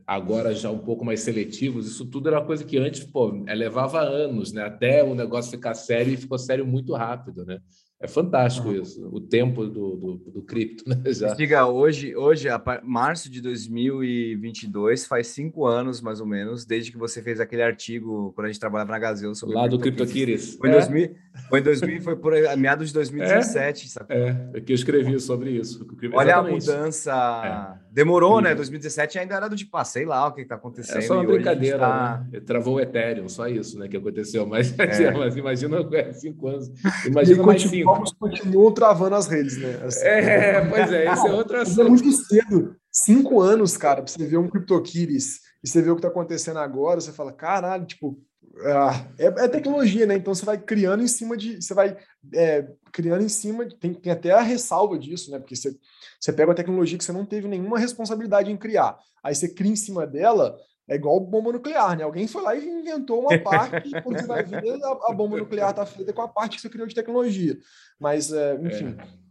agora já um pouco mais seletivos, isso tudo era uma coisa que antes, pô, é, levava anos, né? Até o negócio ficar sério e ficou sério muito rápido, né? É fantástico uhum. isso, o tempo do, do, do cripto, né? Já. Diga, hoje, hoje, a março de 2022, faz cinco anos, mais ou menos, desde que você fez aquele artigo, quando a gente trabalhava na Gazeta sobre... Lá do CryptoKitties. Foi, é. 2000, foi em 2000, foi por meados de 2017, é, sabe? É, é que eu escrevi sobre isso. Olha a mudança... É. Demorou, né? 2017 ainda era do tipo, ah, sei lá o que está acontecendo. É só uma brincadeira, tá... né? Travou o Ethereum, só isso, né, que aconteceu. Mas, é. mas imagina cinco anos. Imagina mais cinco continuam travando as redes, né? Assim, é, pois é, esse é outro assunto. É muito cedo. Cinco anos, cara, pra você ver um CryptoKitties e você ver o que tá acontecendo agora, você fala, caralho, tipo, ah, é, é, tecnologia, né? Então você vai criando em cima de. Você vai é, criando em cima. De, tem, tem até a ressalva disso, né? Porque você, você pega uma tecnologia que você não teve nenhuma responsabilidade em criar. Aí você cria em cima dela, é igual bomba nuclear, né? Alguém foi lá e inventou uma parte, e quando você vai ver, a, a bomba nuclear está feita com a parte que você criou de tecnologia. Mas, é, enfim. É.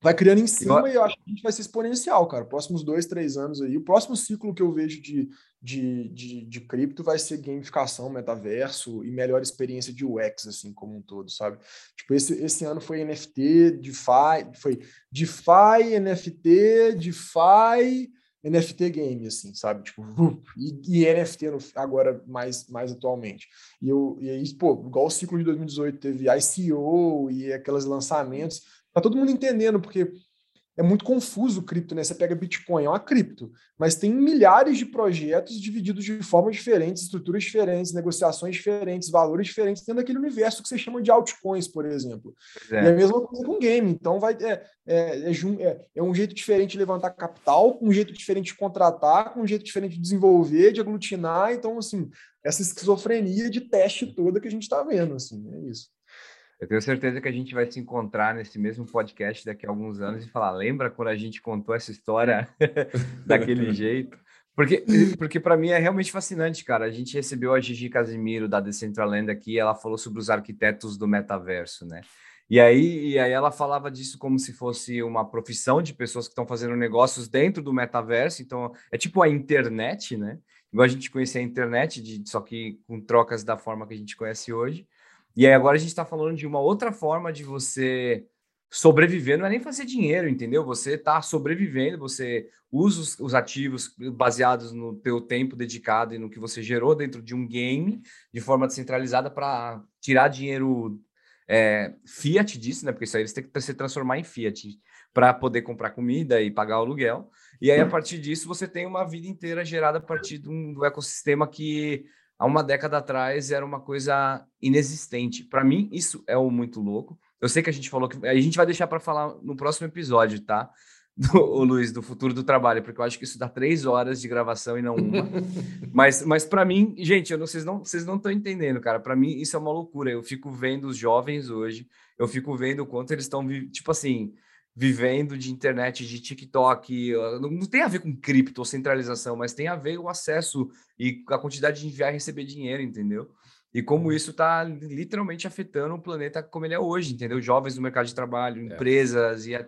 vai criando em cima e eu acho que a gente vai ser exponencial, cara. Próximos dois, três anos aí. O próximo ciclo que eu vejo de, de, de, de cripto vai ser gamificação, metaverso e melhor experiência de UX, assim, como um todo, sabe? Tipo, esse, esse ano foi NFT, DeFi, foi DeFi, NFT, DeFi, NFT game, assim, sabe? Tipo, e, e NFT no, agora mais, mais atualmente. E, eu, e aí, pô, igual o ciclo de 2018 teve ICO e aqueles lançamentos, tá todo mundo entendendo, porque é muito confuso o cripto, né? Você pega Bitcoin, é uma cripto, mas tem milhares de projetos divididos de formas diferentes, estruturas diferentes, negociações diferentes, valores diferentes dentro daquele universo que você chama de altcoins, por exemplo. É. E é a mesma coisa com game. Então, vai é, é, é, é, um jeito diferente de levantar capital, um jeito diferente de contratar, um jeito diferente de desenvolver, de aglutinar. Então, assim, essa esquizofrenia de teste toda que a gente está vendo, assim, é isso. Eu tenho certeza que a gente vai se encontrar nesse mesmo podcast daqui a alguns anos e falar: lembra quando a gente contou essa história daquele jeito? Porque, porque para mim é realmente fascinante, cara. A gente recebeu a Gigi Casimiro da Decentraland aqui, ela falou sobre os arquitetos do metaverso, né? E aí, e aí ela falava disso como se fosse uma profissão de pessoas que estão fazendo negócios dentro do metaverso. Então, é tipo a internet, né? Igual a gente conhecia a internet, de, só que com trocas da forma que a gente conhece hoje. E aí agora a gente está falando de uma outra forma de você sobreviver, não é nem fazer dinheiro, entendeu? Você está sobrevivendo, você usa os, os, ativos baseados no teu tempo dedicado e no que você gerou dentro de um game de forma descentralizada para tirar dinheiro é, fiat disso, né? Porque isso aí eles têm que se transformar em fiat para poder comprar comida e pagar o aluguel. E aí, a partir disso, você tem uma vida inteira gerada a partir de um, do ecossistema que há uma década atrás era uma coisa inexistente. Para mim, isso é o muito louco. Eu sei que a gente falou que a gente vai deixar para falar no próximo episódio, tá? Do, o Luiz, do futuro do trabalho, porque eu acho que isso dá três horas de gravação e não uma. mas mas para mim, gente, eu não, vocês não vocês não estão entendendo, cara. Para mim, isso é uma loucura. Eu fico vendo os jovens hoje, eu fico vendo o quanto eles estão, tipo assim, vivendo de internet, de TikTok. Não tem a ver com cripto ou centralização, mas tem a ver o acesso e a quantidade de enviar e receber dinheiro, entendeu? E como isso está literalmente afetando o planeta como ele é hoje, entendeu? Jovens no mercado de trabalho, é. empresas e, a,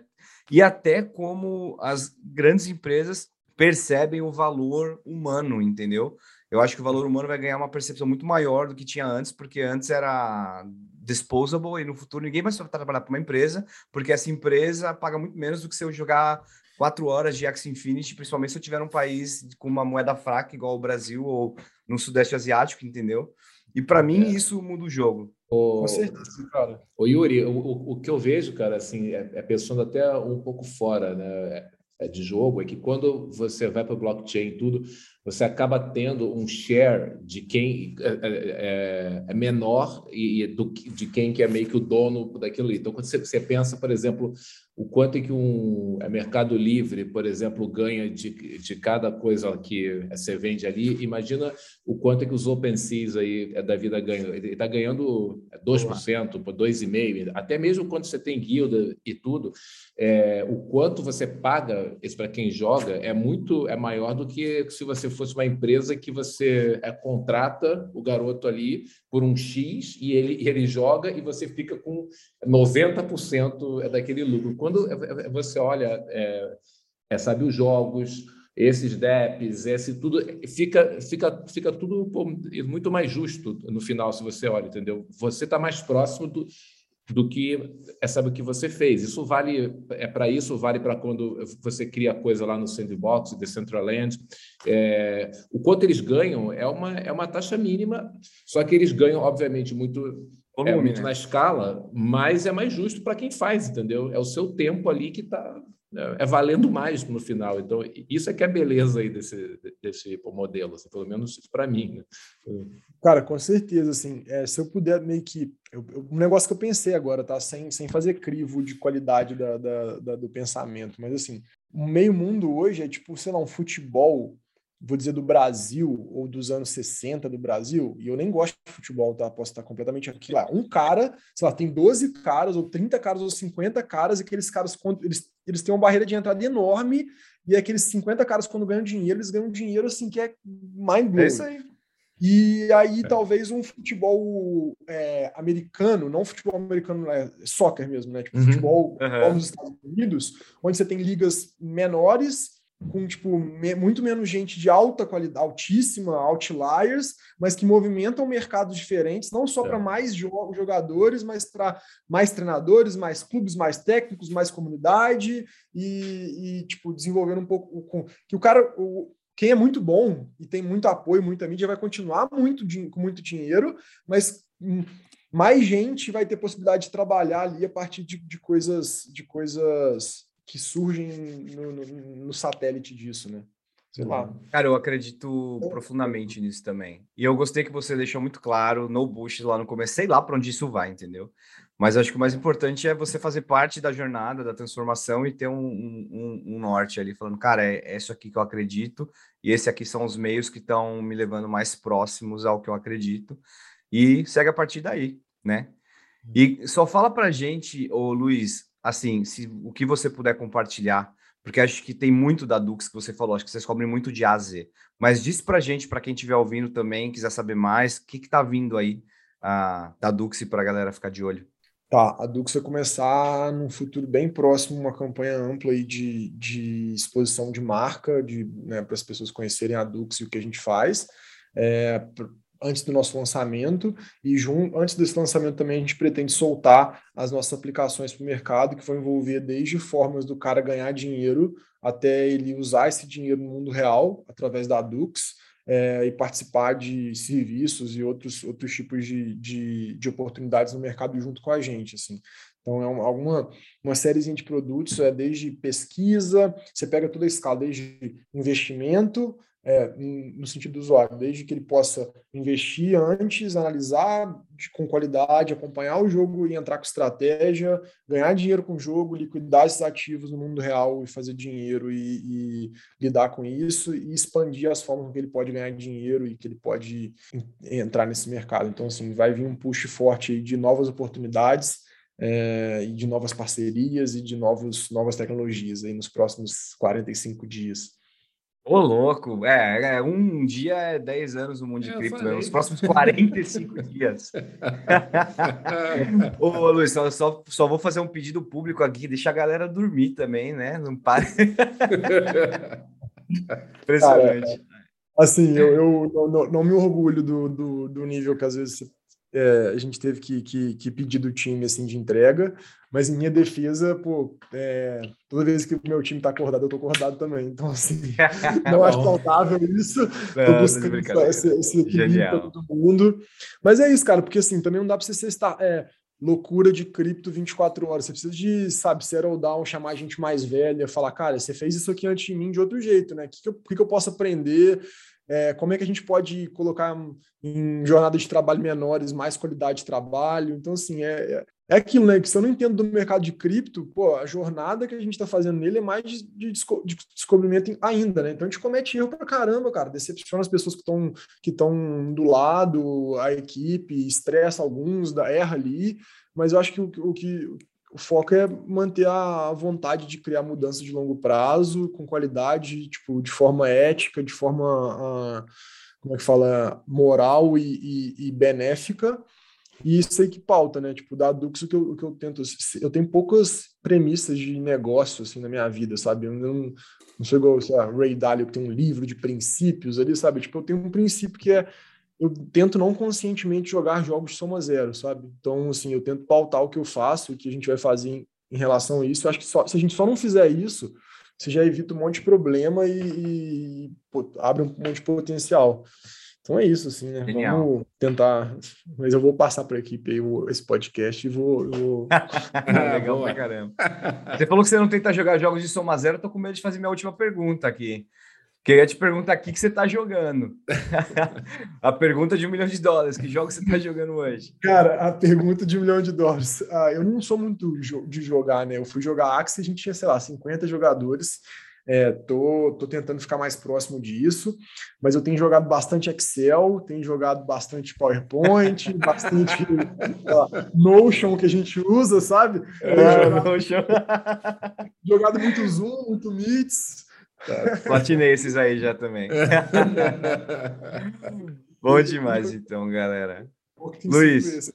e até como as grandes empresas percebem o valor humano, entendeu? Eu acho que o valor humano vai ganhar uma percepção muito maior do que tinha antes, porque antes era disposable e no futuro ninguém mais vai trabalhar para uma empresa, porque essa empresa paga muito menos do que se eu jogar quatro horas de Axie Infinity, principalmente se eu tiver um país com uma moeda fraca, igual o Brasil ou no Sudeste Asiático, entendeu? E para mim é. isso muda o jogo. O, Com certeza, cara. O Yuri, o, o, que eu vejo, cara, assim, é, é pensando até um pouco fora, né? É de jogo é que quando você vai para o blockchain e tudo, você acaba tendo um share de quem é, é, é, é menor e, e do, de quem que é meio que o dono daquilo ali. Então, quando você, você pensa, por exemplo, o quanto é que um é, Mercado Livre, por exemplo, ganha de, de cada coisa que você vende ali, imagina o quanto é que os OpenSeas aí é da vida ganham. Ele está ganhando 2%, 2,5%, até mesmo quando você tem guilda e tudo, é, o quanto você paga isso para quem joga é muito é maior do que se você fosse uma empresa que você é, contrata o garoto ali por um X e ele, ele joga e você fica com 90% daquele lucro. Quando é, você olha, é, é, sabe, os jogos, esses DEPs, esse tudo, fica, fica, fica tudo muito mais justo no final, se você olha, entendeu? Você está mais próximo do, do que é saber o que você fez. Isso vale é para isso vale para quando você cria coisa lá no Sandbox, Decentraland. É, o quanto eles ganham é uma é uma taxa mínima, só que eles ganham obviamente muito Volume, é muito né? na escala, mas é mais justo para quem faz, entendeu? É o seu tempo ali que está é, é valendo mais no final. Então, isso é que é a beleza aí desse, desse modelo, assim, pelo menos para mim. Né? Cara, com certeza, assim, é, se eu puder meio que... Eu, um negócio que eu pensei agora, tá? Sem, sem fazer crivo de qualidade da, da, da, do pensamento, mas assim, o meio mundo hoje é tipo, sei lá, um futebol vou dizer do Brasil ou dos anos 60 do Brasil, e eu nem gosto de futebol, tá? Posso estar completamente aqui lá. Um cara, sei lá, tem 12 caras, ou 30 caras, ou 50 caras, e aqueles caras, eles, eles têm uma barreira de entrada enorme, e aqueles 50 caras, quando ganham dinheiro, eles ganham dinheiro assim que é mind blowing. É isso aí. E aí talvez um futebol é, americano, não futebol americano, é soccer mesmo, né? Tipo, uhum. futebol uhum. nos Estados Unidos, onde você tem ligas menores com tipo me, muito menos gente de alta qualidade, altíssima, outliers, mas que movimentam mercados diferentes, não só é. para mais jogadores, mas para mais treinadores, mais clubes, mais técnicos, mais comunidade e, e tipo desenvolvendo um pouco com que o cara o, quem é muito bom e tem muito apoio, muita mídia vai continuar muito com muito dinheiro, mas hum, mais gente vai ter possibilidade de trabalhar ali a partir de, de coisas de coisas que surgem no, no, no satélite disso, né? Sei lá. Cara, eu acredito profundamente nisso também. E eu gostei que você deixou muito claro, no bush lá no começo, sei lá para onde isso vai, entendeu? Mas acho que o mais importante é você fazer parte da jornada, da transformação e ter um, um, um norte ali, falando, cara, é, é isso aqui que eu acredito, e esse aqui são os meios que estão me levando mais próximos ao que eu acredito, e segue a partir daí, né? E só fala pra gente, ô Luiz, assim, se o que você puder compartilhar, porque acho que tem muito da Dux que você falou, acho que vocês cobrem muito de A a Z. Mas diz pra gente, para quem estiver ouvindo também, quiser saber mais, o que que tá vindo aí uh, da Dux para a galera ficar de olho? Tá, a Dux vai começar num futuro bem próximo uma campanha ampla aí de, de exposição de marca, de né, para as pessoas conhecerem a Dux e o que a gente faz. É, antes do nosso lançamento e junto, antes desse lançamento também a gente pretende soltar as nossas aplicações para o mercado que vão envolver desde formas do cara ganhar dinheiro até ele usar esse dinheiro no mundo real através da Dux é, e participar de serviços e outros, outros tipos de, de, de oportunidades no mercado junto com a gente assim. Então, é uma, alguma uma série de produtos, é desde pesquisa, você pega toda a escala, desde investimento, é, no sentido do usuário, desde que ele possa investir antes, analisar de, com qualidade, acompanhar o jogo e entrar com estratégia, ganhar dinheiro com o jogo, liquidar esses ativos no mundo real e fazer dinheiro e, e lidar com isso e expandir as formas que ele pode ganhar dinheiro e que ele pode entrar nesse mercado. Então, assim, vai vir um push forte de novas oportunidades é, e de novas parcerias e de novos, novas tecnologias aí nos próximos 45 dias. Ô, louco, é, é, um dia é 10 anos no mundo de cripto, né? os próximos 45 dias. Ô, Luiz, só, só, só, vou fazer um pedido público aqui, deixa a galera dormir também, né? Não pare. Impressionante. Cara, assim, eu, eu não, não, me orgulho do, do, do nível que às vezes é, a gente teve que, que, que, pedir do time assim de entrega, mas em minha defesa, pô, é, toda vez que o meu time tá acordado, eu tô acordado também. Então, assim, não acho saudável isso. Não, tô buscando esse, esse equilíbrio para todo mundo. Mas é isso, cara, porque assim, também não dá para você ser é, loucura de cripto 24 horas. Você precisa de, sabe, settle down, chamar a gente mais velha, falar, cara, você fez isso aqui antes de mim de outro jeito, né? O que, que, eu, que, que eu posso aprender? É, como é que a gente pode colocar em jornadas de trabalho menores mais qualidade de trabalho? Então, assim, é, é, aquilo, né? Que se eu não entendo do mercado de cripto, pô, a jornada que a gente está fazendo nele é mais de, de, de, descobrimento ainda, né? Então a gente comete erro pra caramba, cara. Decepciona as pessoas que estão que do lado, a equipe, estressa alguns, erra ali. Mas eu acho que o, o que o foco é manter a vontade de criar mudanças de longo prazo, com qualidade, tipo, de forma ética, de forma, uh, como é que fala, moral e, e, e, benéfica. E isso aí que pauta, né? Tipo, da Dux, o que eu, o que eu tento... Eu tenho poucas premissas de negócio, assim, na minha vida, sabe? Eu não, não sou igual, sei lá, Ray Dalio, que tem um livro de princípios ali, sabe? Tipo, eu tenho um princípio que é eu tento não conscientemente jogar jogos de soma zero, sabe? Então, assim, eu tento pautar o que eu faço, o que a gente vai fazer em, em relação a isso. Eu acho que só, se a gente só não fizer isso, você já evita um monte de problema e, e pô, abre um monte de potencial. Então é isso, assim, né? Genial. Vamos tentar. Mas eu vou passar para a equipe aí esse podcast e vou. vou... Legal pra caramba. Você falou que você não tenta jogar jogos de soma zero, eu tô com medo de fazer minha última pergunta aqui. Queria te perguntar aqui que você está jogando. a pergunta de um milhão de dólares. Que jogo você está jogando hoje? Cara, a pergunta de um milhão de dólares. Ah, eu não sou muito de jogar, né? Eu fui jogar Axie, a gente tinha, sei lá, 50 jogadores. É, tô, tô tentando ficar mais próximo disso, mas eu tenho jogado bastante Excel, tenho jogado bastante PowerPoint, bastante lá, Notion que a gente usa, sabe? É, jogado, Notion. jogado muito Zoom, muito Meets, Tá, platinei esses aí já também. Bom demais, então, galera. Luiz.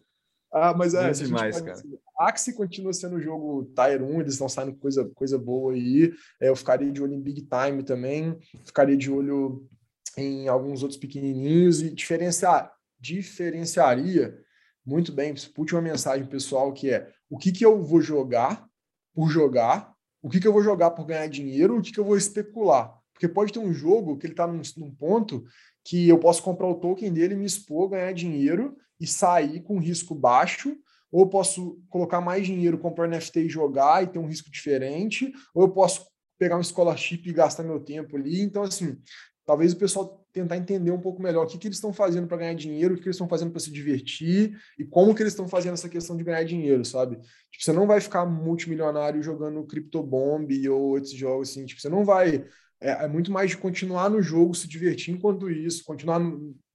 Ah, mas é, demais, cara. Axie continua sendo o jogo Tier 1, eles estão saindo coisa, coisa boa aí. É, eu ficaria de olho em Big Time também, ficaria de olho em alguns outros pequenininhos e diferenciar, diferenciaria muito bem, pulte uma mensagem pessoal que é o que, que eu vou jogar por jogar, o que, que eu vou jogar por ganhar dinheiro, o que, que eu vou especular. Porque pode ter um jogo que ele está num, num ponto que eu posso comprar o token dele, me expor, ganhar dinheiro e sair com risco baixo, ou eu posso colocar mais dinheiro, comprar NFT e jogar e ter um risco diferente, ou eu posso pegar um scholarship e gastar meu tempo ali. Então, assim, talvez o pessoal tentar entender um pouco melhor o que, que eles estão fazendo para ganhar dinheiro, o que, que eles estão fazendo para se divertir e como que eles estão fazendo essa questão de ganhar dinheiro, sabe? Tipo, você não vai ficar multimilionário jogando CryptoBomb ou outros jogos assim, tipo, você não vai é, é, muito mais de continuar no jogo, se divertir enquanto isso, continuar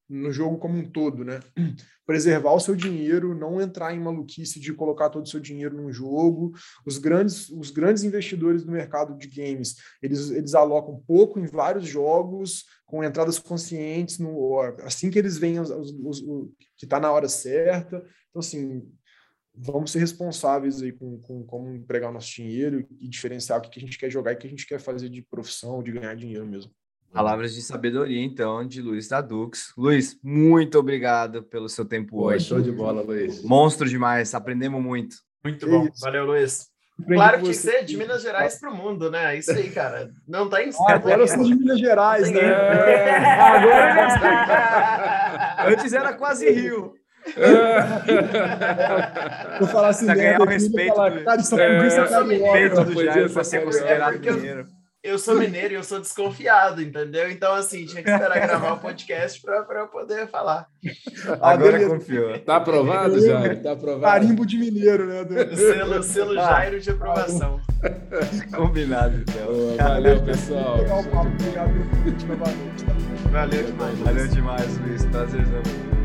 no, jogo como um todo, né? Preservar o seu dinheiro, não entrar em maluquice de colocar todo o seu dinheiro num jogo. Os grandes, os grandes investidores do mercado de games, eles, eles alocam pouco em vários jogos, com entradas conscientes, no, assim que eles veem os, os, os, que está na hora certa. Então, assim, vamos ser responsáveis aí com, com como empregar o nosso dinheiro e diferenciar o que a gente quer jogar e o que a gente quer fazer de profissão, de ganhar dinheiro mesmo. Palavras de sabedoria, então, de Luiz da Dux. Luiz, muito obrigado pelo seu tempo Oi, hoje. Show de bola, Luiz. Monstro demais, aprendemos muito. Muito bom. Isso. Valeu, Luiz. Claro que tinha que ser de Minas Gerais para o mundo, né? É isso aí, cara. Não tá em ah, Agora eu sou de Minas Gerais, né? Agora Antes era quase Rio. Vou falar assim, pra ganhar o respeito, falar, do... cara, isso é, respeito do Jair para ser considerado mineiro eu sou mineiro e eu sou desconfiado, entendeu? Então, assim, tinha que esperar gravar o podcast para eu poder falar. Agora ah, confiou. Tá aprovado, Jair? Tá aprovado. Carimbo de mineiro, né? Selo, selo ah. Jairo de aprovação. Combinado, então. Valeu, pessoal. Valeu demais. Valeu demais, Luiz. Prazerzão.